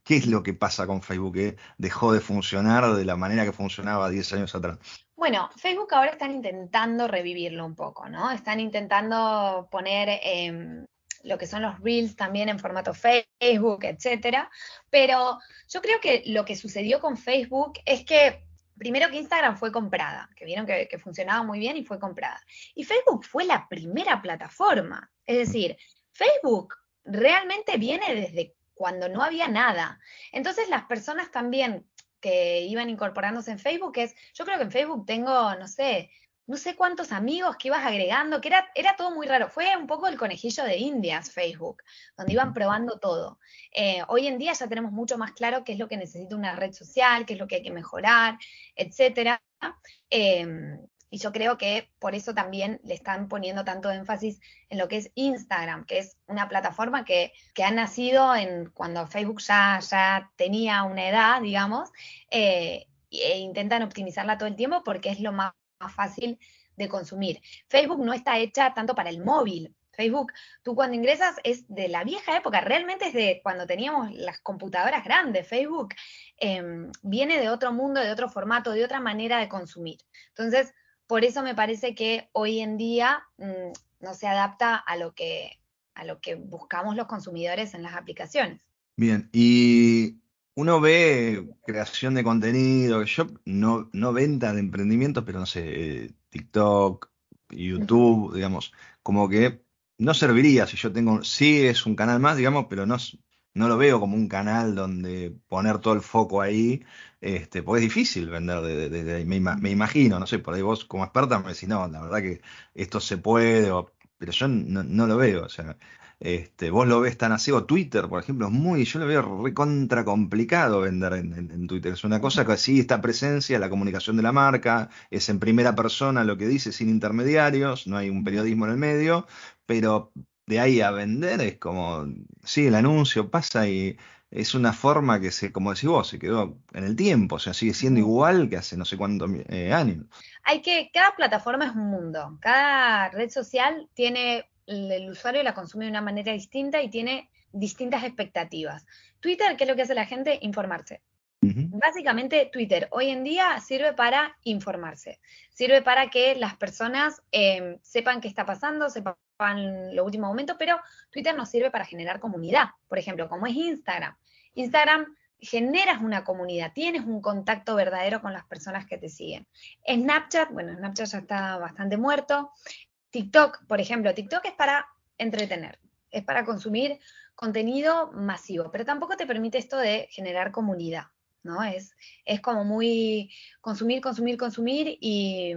¿qué es lo que pasa con Facebook que dejó de funcionar de la manera que funcionaba 10 años atrás? Bueno, Facebook ahora están intentando revivirlo un poco, ¿no? Están intentando poner em, lo que son los reels también en formato Facebook, etcétera. Pero yo creo que lo que sucedió con Facebook es que primero que Instagram fue comprada, que vieron que, funcionaba muy bien y fue comprada. Y Facebook fue la primera plataforma. Es decir, Facebook realmente viene desde cuando no había nada. Entonces las personas también que iban incorporándose en Facebook, es, yo creo que en Facebook tengo, no sé, no sé cuántos amigos que ibas agregando, que era, era todo muy raro. Fue un poco el conejillo de Indias Facebook, donde iban probando todo. Eh, hoy en día ya tenemos mucho más claro qué es lo que necesita una red social, qué es lo que hay que mejorar, etcétera. Em, y yo creo que por eso también le están poniendo tanto énfasis en lo que es Instagram, que es una plataforma que, ha nacido en cuando Facebook ya, ya tenía una edad, digamos, eh, e intentan optimizarla todo el tiempo porque es lo más fácil de consumir. Facebook no está hecha tanto para el móvil. Facebook, tú cuando ingresas es de la vieja época, realmente es de cuando teníamos las computadoras grandes. Facebook em, viene de otro mundo, de otro formato, de otra manera de consumir. Entonces, por eso me parece que hoy en día mm, no se adapta a lo que a lo que buscamos los consumidores en las aplicaciones. Bien, y uno ve creación de contenido, yo no, no venta de emprendimiento, pero no sé, eh, TikTok, YouTube, digamos, como que no serviría si yo tengo, sí es un canal más, digamos, pero no, no lo veo como un canal donde poner todo el foco ahí, este, porque es difícil vender desde ahí, me, imagino, no sé, por ahí vos como experta me decís, no, la verdad que esto se puede, pero yo no, no lo veo, o sea, Este, vos lo ves tan así, o Twitter, por ejemplo, es muy, yo lo veo recontra complicado vender en, Twitter. Es una cosa que sí está presencia, la comunicación de la marca, es en primera persona lo que dice, sin intermediarios, no hay un periodismo en el medio, pero de ahí a vender es como, sí, el anuncio pasa y es una forma que se, como decís vos, se quedó en el tiempo, o sea, sigue siendo igual que hace no sé cuántos eh, años. Hay que, cada plataforma es un mundo, cada red social tiene, el usuario la consume de una manera distinta y tiene distintas expectativas. Twitter, ¿qué es lo que hace la gente? Informarse. Básicamente, Twitter hoy en día sirve para informarse, sirve para que las personas em, sepan qué está pasando, sepan lo último momento, pero Twitter nos sirve para generar comunidad, por ejemplo, como es Instagram. Instagram generas una comunidad, tienes un contacto verdadero con las personas que te siguen. Snapchat, bueno, Snapchat ya está bastante muerto. TikTok, por ejemplo, TikTok es para entretener, es para consumir contenido masivo, pero tampoco te permite esto de generar comunidad, ¿no? Es, es como muy consumir, consumir, consumir y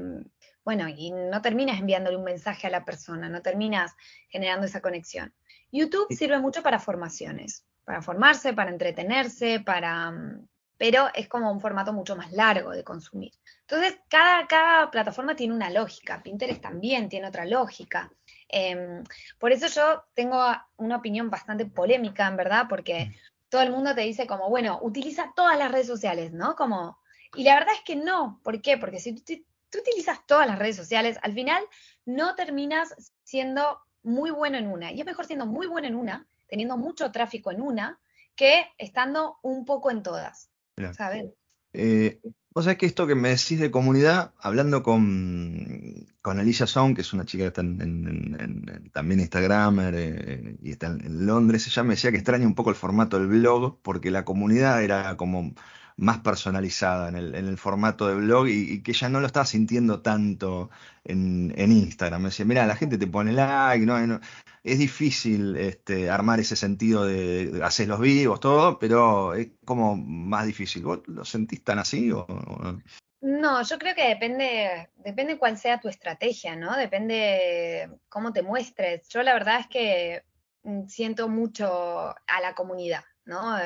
bueno, y no terminas enviándole un mensaje a la persona, no terminas generando esa conexión. YouTube sirve mucho para formaciones, para formarse, para entretenerse, para... Mm, pero es como un formato mucho más largo de consumir. Entonces, cada, cada plataforma tiene una lógica, Pinterest también tiene otra lógica. Em, por eso yo tengo una opinión bastante polémica, en verdad, porque mm. todo el mundo te dice como, bueno, utiliza todas las redes sociales, ¿no? Como, y la verdad es que no. ¿Por qué? Porque si tú tú utilizas todas las redes sociales, al final no terminas siendo muy bueno en una. Y es mejor siendo muy bueno en una, teniendo mucho tráfico en una, que estando un poco en todas. ¿Sabes? Eh, Vos sabés que esto que me decís de comunidad, hablando con, con Alicia Sound, que es una chica que está en, también Instagramer eh, y está en Londres, ella me decía que extraña un poco el formato del blog, porque la comunidad era como más personalizada en el, formato de blog y, que ya no lo estaba sintiendo tanto en, Instagram. Me decía, mira, la gente te pone like, no, es difícil este, armar ese sentido de, hacer los vivos, todo, pero es como más difícil. ¿Vos lo sentís tan así o, no? yo creo que depende, depende cuál sea tu estrategia, ¿no? Depende cómo te muestres. Yo la verdad es que mm, siento mucho a la comunidad, ¿no?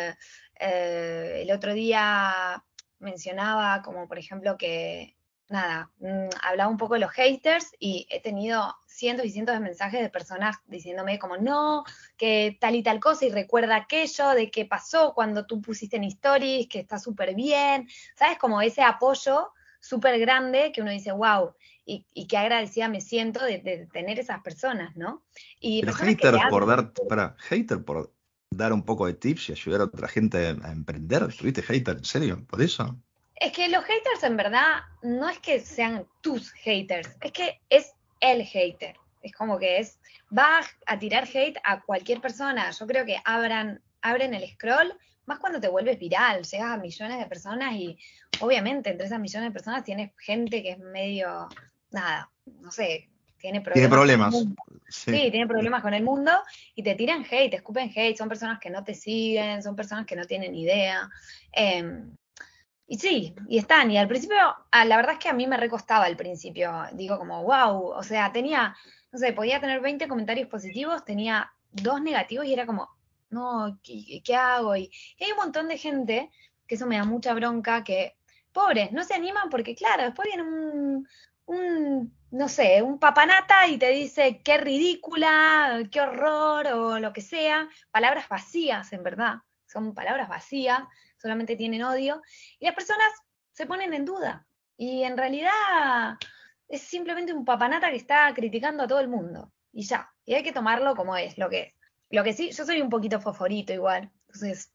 Eh, el otro día mencionaba como por ejemplo que, nada, mm, hablaba un poco de los haters y he tenido cientos y cientos de mensajes de personas diciéndome como no, que tal y tal cosa y recuerda aquello de qué pasó cuando tú pusiste en stories, que está súper bien, ¿sabes? Como ese apoyo súper grande que uno dice, wow, y, qué agradecida me siento de, tener esas personas, ¿no? Y Pero hater por dar, para, hater por dar un poco de tips y ayudar a otra gente a emprender? ¿Tuviste hater en serio por eso? Es que los haters en verdad no es que sean tus haters, es que es el hater. Es como que es, va a tirar hate a cualquier persona. Yo creo que abran, abren el scroll, más cuando te vuelves viral, llegas a millones de personas y obviamente entre esas millones de personas tienes gente que es medio, nada, no sé, tiene problemas. Sí. tiene problemas con el mundo y te tiran hate, te escupen hate, son personas que no te siguen, son personas que no tienen idea. Em, y sí, y están. Y al principio, ah, la verdad es que a mí me recostaba al principio. Digo como, wow, o sea, tenía, no sé, podía tener 20 comentarios positivos, tenía dos negativos y era como, no, ¿qué, hago? Y, y hay un montón de gente, que eso me da mucha bronca, que pobres, no se animan porque, claro, después viene un, un, no sé, un papanata y te dice qué ridícula, qué horror o lo que sea, palabras vacías en verdad, son palabras vacías, solamente tienen odio, y las personas se ponen en duda. Y en realidad es simplemente un papanata que está criticando a todo el mundo. Y ya, y hay que tomarlo como es, lo que. Lo que sí, yo soy un poquito foforito igual, entonces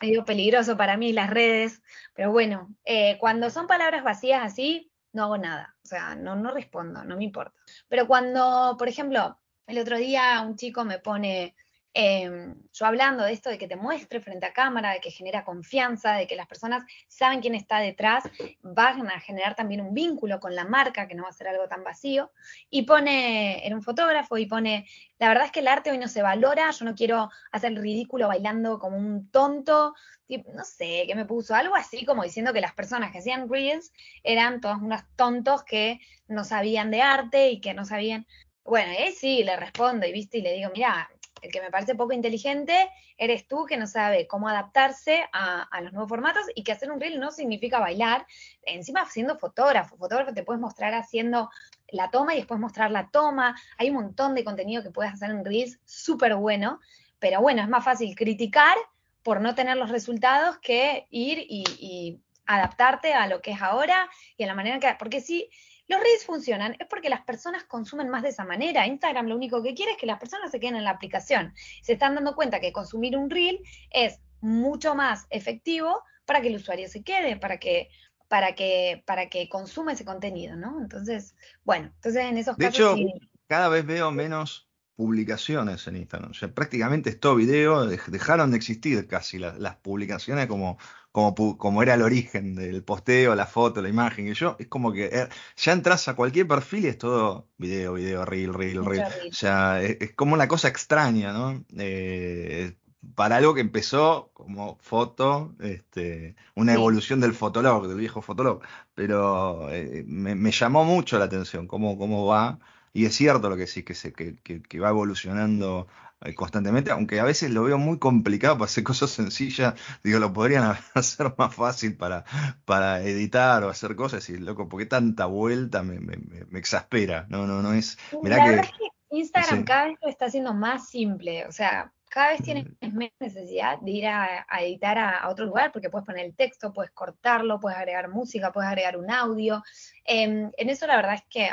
medio peligroso para mí las redes, pero bueno, eh, cuando son palabras vacías así, no hago nada, o sea, no, no respondo, no me importa. Pero cuando, por ejemplo, el otro día un chico me pone, Em, yo hablando de esto, de que te muestre frente a cámara, de que genera confianza, de que las personas saben quién está detrás, van a generar también un vínculo con la marca, que no va a ser algo tan vacío, y pone, en un fotógrafo, y pone, la verdad es que el arte hoy no se valora, yo no quiero hacer el ridículo bailando como un tonto, no sé, qué me puso, algo así como diciendo que las personas que hacían reels eran todos unos tontos que no sabían de arte y que no sabían, bueno, ahí sí, le respondo y viste, y le digo, mira, El que me parece poco inteligente eres tú que no sabe cómo adaptarse a, los nuevos formatos y que hacer un reel no significa bailar. Encima siendo fotógrafo, fotógrafo te puedes mostrar haciendo la toma y después mostrar la toma. Hay un montón de contenido que puedes hacer en reels súper bueno, pero bueno, es más fácil criticar por no tener los resultados que ir y, adaptarte a lo que es ahora y a la manera que... Porque si los reels funcionan es porque las personas consumen más de esa manera. Instagram lo único que quiere es que las personas se queden en la aplicación. Se están dando cuenta que consumir un reel es mucho más efectivo para que el usuario se quede, para que para que para que consuma ese contenido, ¿no? Entonces, bueno, entonces en esos de casos hecho, cada vez veo menos publicaciones en Instagram. O sea, prácticamente es todo video, dejaron de existir casi las, publicaciones como, como, como, era el origen del posteo, la foto, la imagen. Y yo, es como que eh, ya entras a cualquier perfil y es todo video, video, reel, reel, reel. O sea, es, como una cosa extraña, ¿no? Eh, para algo que empezó como foto, este, una evolución del fotolog, del viejo fotolog. Pero eh, me, me, llamó mucho la atención cómo, cómo va y es cierto lo que sí, que, se, que, que, va evolucionando constantemente, aunque a veces lo veo muy complicado para hacer (laughs) cosas sencillas, digo, lo podrían (laughs) hacer más fácil para, para editar o hacer cosas, y loco, porque tanta vuelta me, me, me exaspera, no, no, no es... Mirá La que, verdad es que Instagram cada vez lo está haciendo más simple, o sea, cada vez tienes mm. menos necesidad de ir a, editar a, otro lugar porque puedes poner el texto, puedes cortarlo, puedes agregar música, puedes agregar un audio. Em, en eso la verdad es que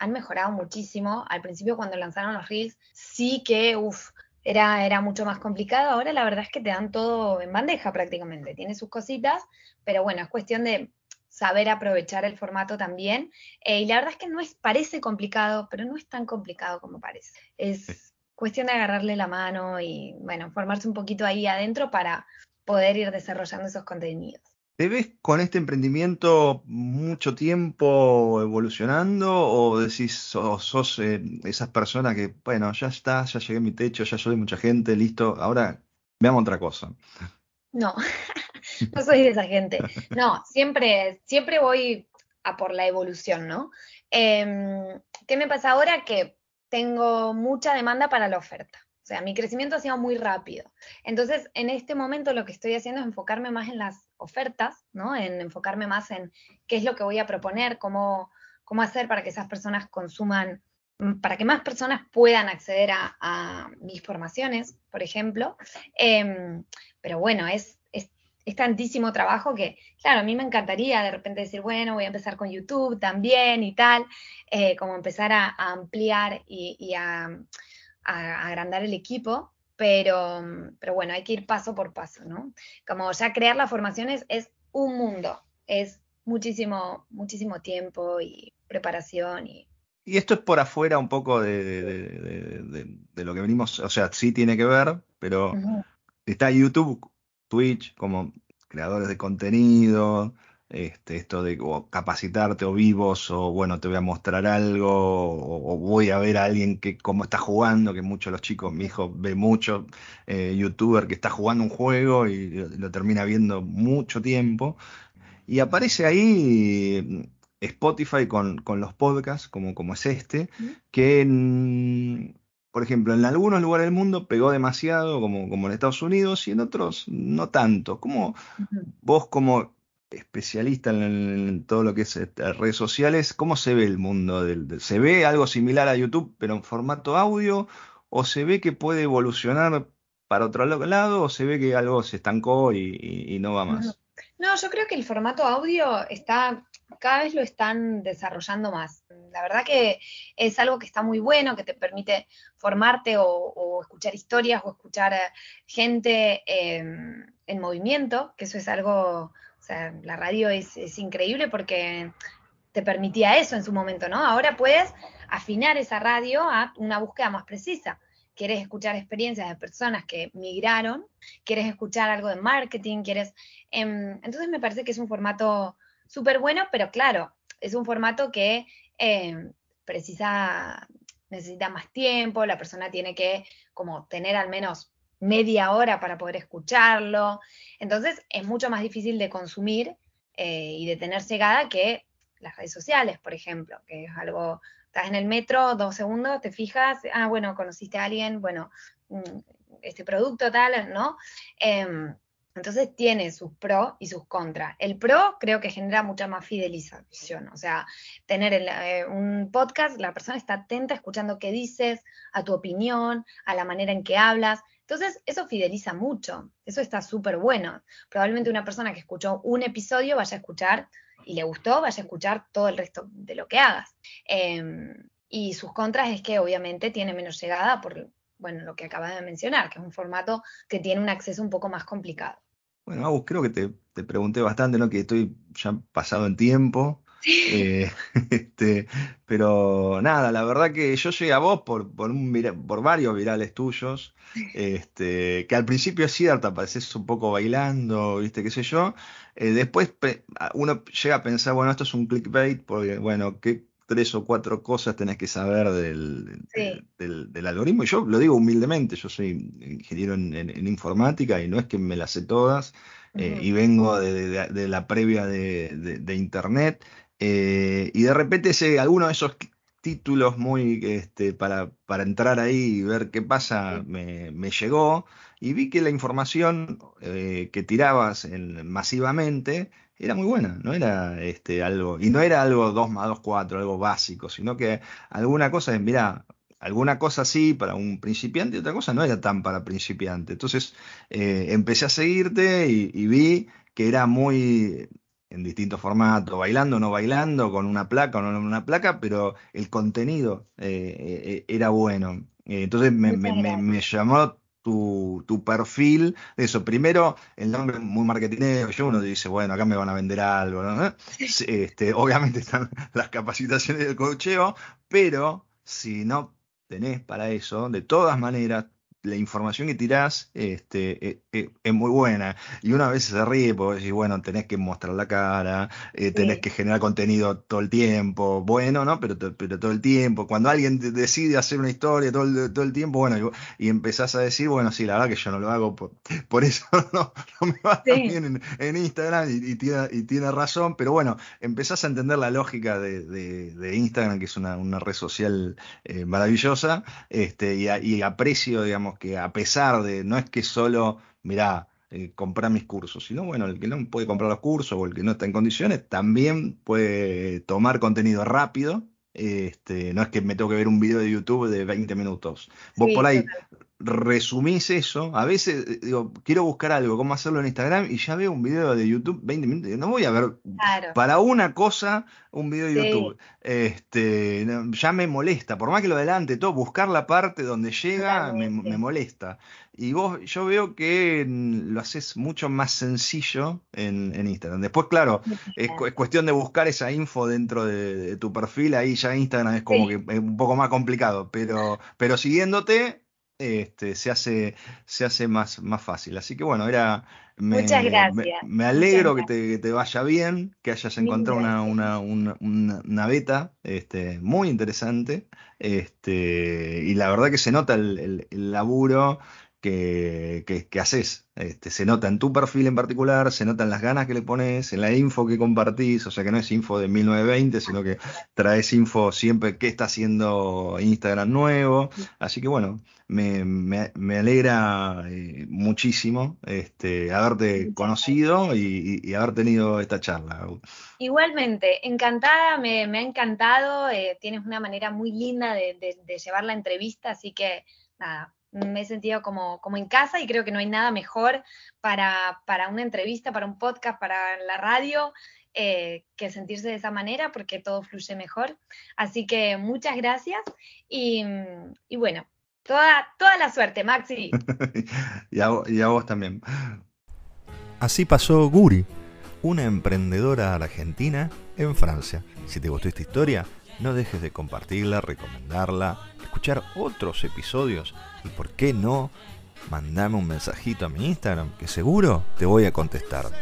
han mejorado muchísimo. Al principio cuando lanzaron los Reels, sí que, uff, era, era mucho más complicado. Ahora la verdad es que te dan todo en bandeja prácticamente. Tiene sus cositas, pero bueno, es cuestión de saber aprovechar el formato también. Eh, y la verdad es que no es, parece complicado, pero no es tan complicado como parece. Es cuestión de agarrarle la mano y, bueno, formarse un poquito ahí adentro para poder ir desarrollando esos contenidos. ¿Te ves con este emprendimiento mucho tiempo evolucionando o decís, sos, eh, esas personas que, bueno, ya está, ya llegué a mi techo, ya soy mucha gente, listo, ahora veamos otra cosa? No, (laughs) no soy de esa gente. No, siempre, siempre voy a por la evolución, ¿no? Em, ¿Qué me pasa ahora? Que tengo mucha demanda para la oferta. O sea, mi crecimiento ha sido muy rápido. Entonces, en este momento lo que estoy haciendo es enfocarme más en las ofertas, ¿no? En enfocarme más en qué es lo que voy a proponer, cómo, cómo hacer para que esas personas consuman, mm, para que más personas puedan acceder a, mis formaciones, por ejemplo. Em, pero bueno, es, es, tantísimo trabajo que, claro, a mí me encantaría de repente decir, bueno, voy a empezar con YouTube también y tal, eh, como empezar a, ampliar y a a, agrandar el equipo, pero, pero bueno, hay que ir paso por paso, ¿no? Como ya crear las formaciones es un mundo, es muchísimo, muchísimo tiempo y preparación y... Y esto es por afuera un poco de, lo que venimos, o sea, sí tiene que ver, pero está YouTube, Twitch, como creadores de contenido, este, esto de capacitarte o vivos o bueno, te voy a mostrar algo o, voy a ver a alguien que cómo está jugando, que muchos los chicos, mi hijo ve mucho eh, youtuber que está jugando un juego y lo, termina viendo mucho tiempo. Y aparece ahí mm, Spotify con, con los podcasts como, como es este, que por ejemplo, en algunos lugares del mundo pegó demasiado, como, como en Estados Unidos, y en otros no tanto. ¿Cómo vos como especialista en, todo lo que es este, redes sociales, ¿cómo se ve el mundo? Del, ¿Se ve algo similar a YouTube, pero en formato audio? ¿O se ve que puede evolucionar para otro lado? ¿O se ve que algo se estancó y, no va más? No, yo creo que el formato audio está, cada vez lo están desarrollando más. La verdad que es algo que está muy bueno, que te permite formarte o, escuchar historias o escuchar eh, gente em, en movimiento, que eso es algo la radio es, increíble porque te permitía eso en su momento, ¿no? Ahora puedes afinar esa radio a una búsqueda más precisa. Quieres escuchar experiencias de personas que migraron, quieres escuchar algo de marketing, quieres... Em, entonces me parece que es un formato súper bueno, pero claro, es un formato que em, precisa, necesita más tiempo, la persona tiene que como tener al menos media hora para poder escucharlo. Entonces es mucho más difícil de consumir eh, y de tener llegada que las redes sociales, por ejemplo, que es algo Estás en el metro, dos segundos, te fijas, ah, bueno, conociste a alguien, bueno, mm, este producto tal, ¿no? Em, entonces tiene sus pros y sus contras. El pro creo que genera mucha más fidelización, o sea, tener eh, un podcast, la persona está atenta escuchando qué dices, a tu opinión, a la manera en que hablas. Entonces, eso fideliza mucho, eso está súper bueno. Probablemente una persona que escuchó un episodio vaya a escuchar y le gustó, vaya a escuchar todo el resto de lo que hagas. Em, y sus contras es que obviamente tiene menos llegada por, bueno, lo que acabas de mencionar, que es un formato que tiene un acceso un poco más complicado. Bueno, Agus, creo que te, pregunté bastante, ¿no? Que estoy ya pasado en tiempo. Eh, (laughs) este, pero nada, la verdad que yo llegué a vos por, por, un, por varios virales tuyos, este, que al principio es cierto, apareces un poco bailando, viste, qué sé yo. Eh, después uno llega a pensar, bueno, esto es un clickbait, porque, bueno, ¿qué, tres o cuatro cosas tenés que saber del, del, algoritmo. Y yo lo digo humildemente, yo soy ingeniero en, informática y no es que me las sé todas, eh, y vengo de, la previa de, Internet, eh, y de repente ese, alguno de esos títulos muy este, para, para entrar ahí y ver qué pasa me, llegó y vi que la información eh, que tirabas masivamente era muy buena, no era este, algo, y no era algo 2 más 2, 4, algo básico, sino que alguna cosa, mira, alguna cosa sí para un principiante y otra cosa no era tan para principiante. Entonces eh, empecé a seguirte y, vi que era muy en distintos formatos, bailando o no bailando, con una placa o no una placa, pero el contenido eh, eh, era bueno. entonces me, me, me, llamó tu, tu, perfil, eso, primero el nombre muy marketingero, yo uno dice, bueno, acá me van a vender algo, ¿no? Este, obviamente están (laughs) las capacitaciones del cocheo, pero si no tenés para eso, de todas maneras, la información que tirás este, e, e, es, muy buena. Y una vez se ríe porque decís, bueno, tenés que mostrar la cara, eh, tenés que generar contenido todo el tiempo. Bueno, ¿no? Pero, pero todo el tiempo. Cuando alguien decide hacer una historia todo el, todo el tiempo, bueno, y, empezás a decir, bueno, sí, la verdad que yo no lo hago, por, por eso (laughs) no, me va bien en, Instagram y, tiene, y tiene razón. Pero bueno, empezás a entender la lógica de, de, Instagram, que es una, una red social eh, maravillosa, este, y, y aprecio, digamos, que a pesar de, no es que solo, mirá, eh, comprar mis cursos, sino bueno, el que no puede comprar los cursos o el que no está en condiciones, también puede tomar contenido rápido. Este, no es que me tengo que ver un video de YouTube de 20 minutos. Vos por ahí resumís eso. A veces eh, digo, quiero buscar algo, cómo hacerlo en Instagram, y ya veo un video de YouTube 20 minutos. No voy a ver para una cosa un video de YouTube. Este, ya me molesta. Por más que lo adelante, todo, buscar la parte donde llega me, molesta. Y vos, yo veo que lo haces mucho más sencillo en, Instagram. Después, claro, es, cuestión de buscar esa info dentro de, tu perfil. Ahí ya Instagram es como que es un poco más complicado. Pero, pero siguiéndote, este, se hace, se hace más, más fácil. Así que bueno, era. Me, Muchas gracias. Me, alegro que te, vaya bien, que hayas encontrado una, una, una, beta este, muy interesante. Este, y la verdad que se nota el, el laburo que, que, haces. Este, se nota en tu perfil en particular, se nota en las ganas que le pones, en la info que compartís, o sea que no es info de 1920, sino que traes info siempre que está haciendo Instagram nuevo. Así que bueno, me, me, alegra eh, muchísimo este, haberte conocido y, haber tenido esta charla. Igualmente, encantada, me, ha encantado, eh, tienes una manera muy linda de, de llevar la entrevista, así que nada, me he sentido como, como en casa y creo que no hay nada mejor para, para una entrevista, para un podcast, para la radio, eh, que sentirse de esa manera porque todo fluye mejor. Así que muchas gracias y, y bueno, toda, toda la suerte, Maxi. (laughs) y, a, y a vos también. Así pasó Guri, una emprendedora argentina en Francia. Si te gustó esta historia, no dejes de compartirla, recomendarla, escuchar otros episodios y por qué no, mandame un mensajito a mi Instagram que seguro te voy a contestar.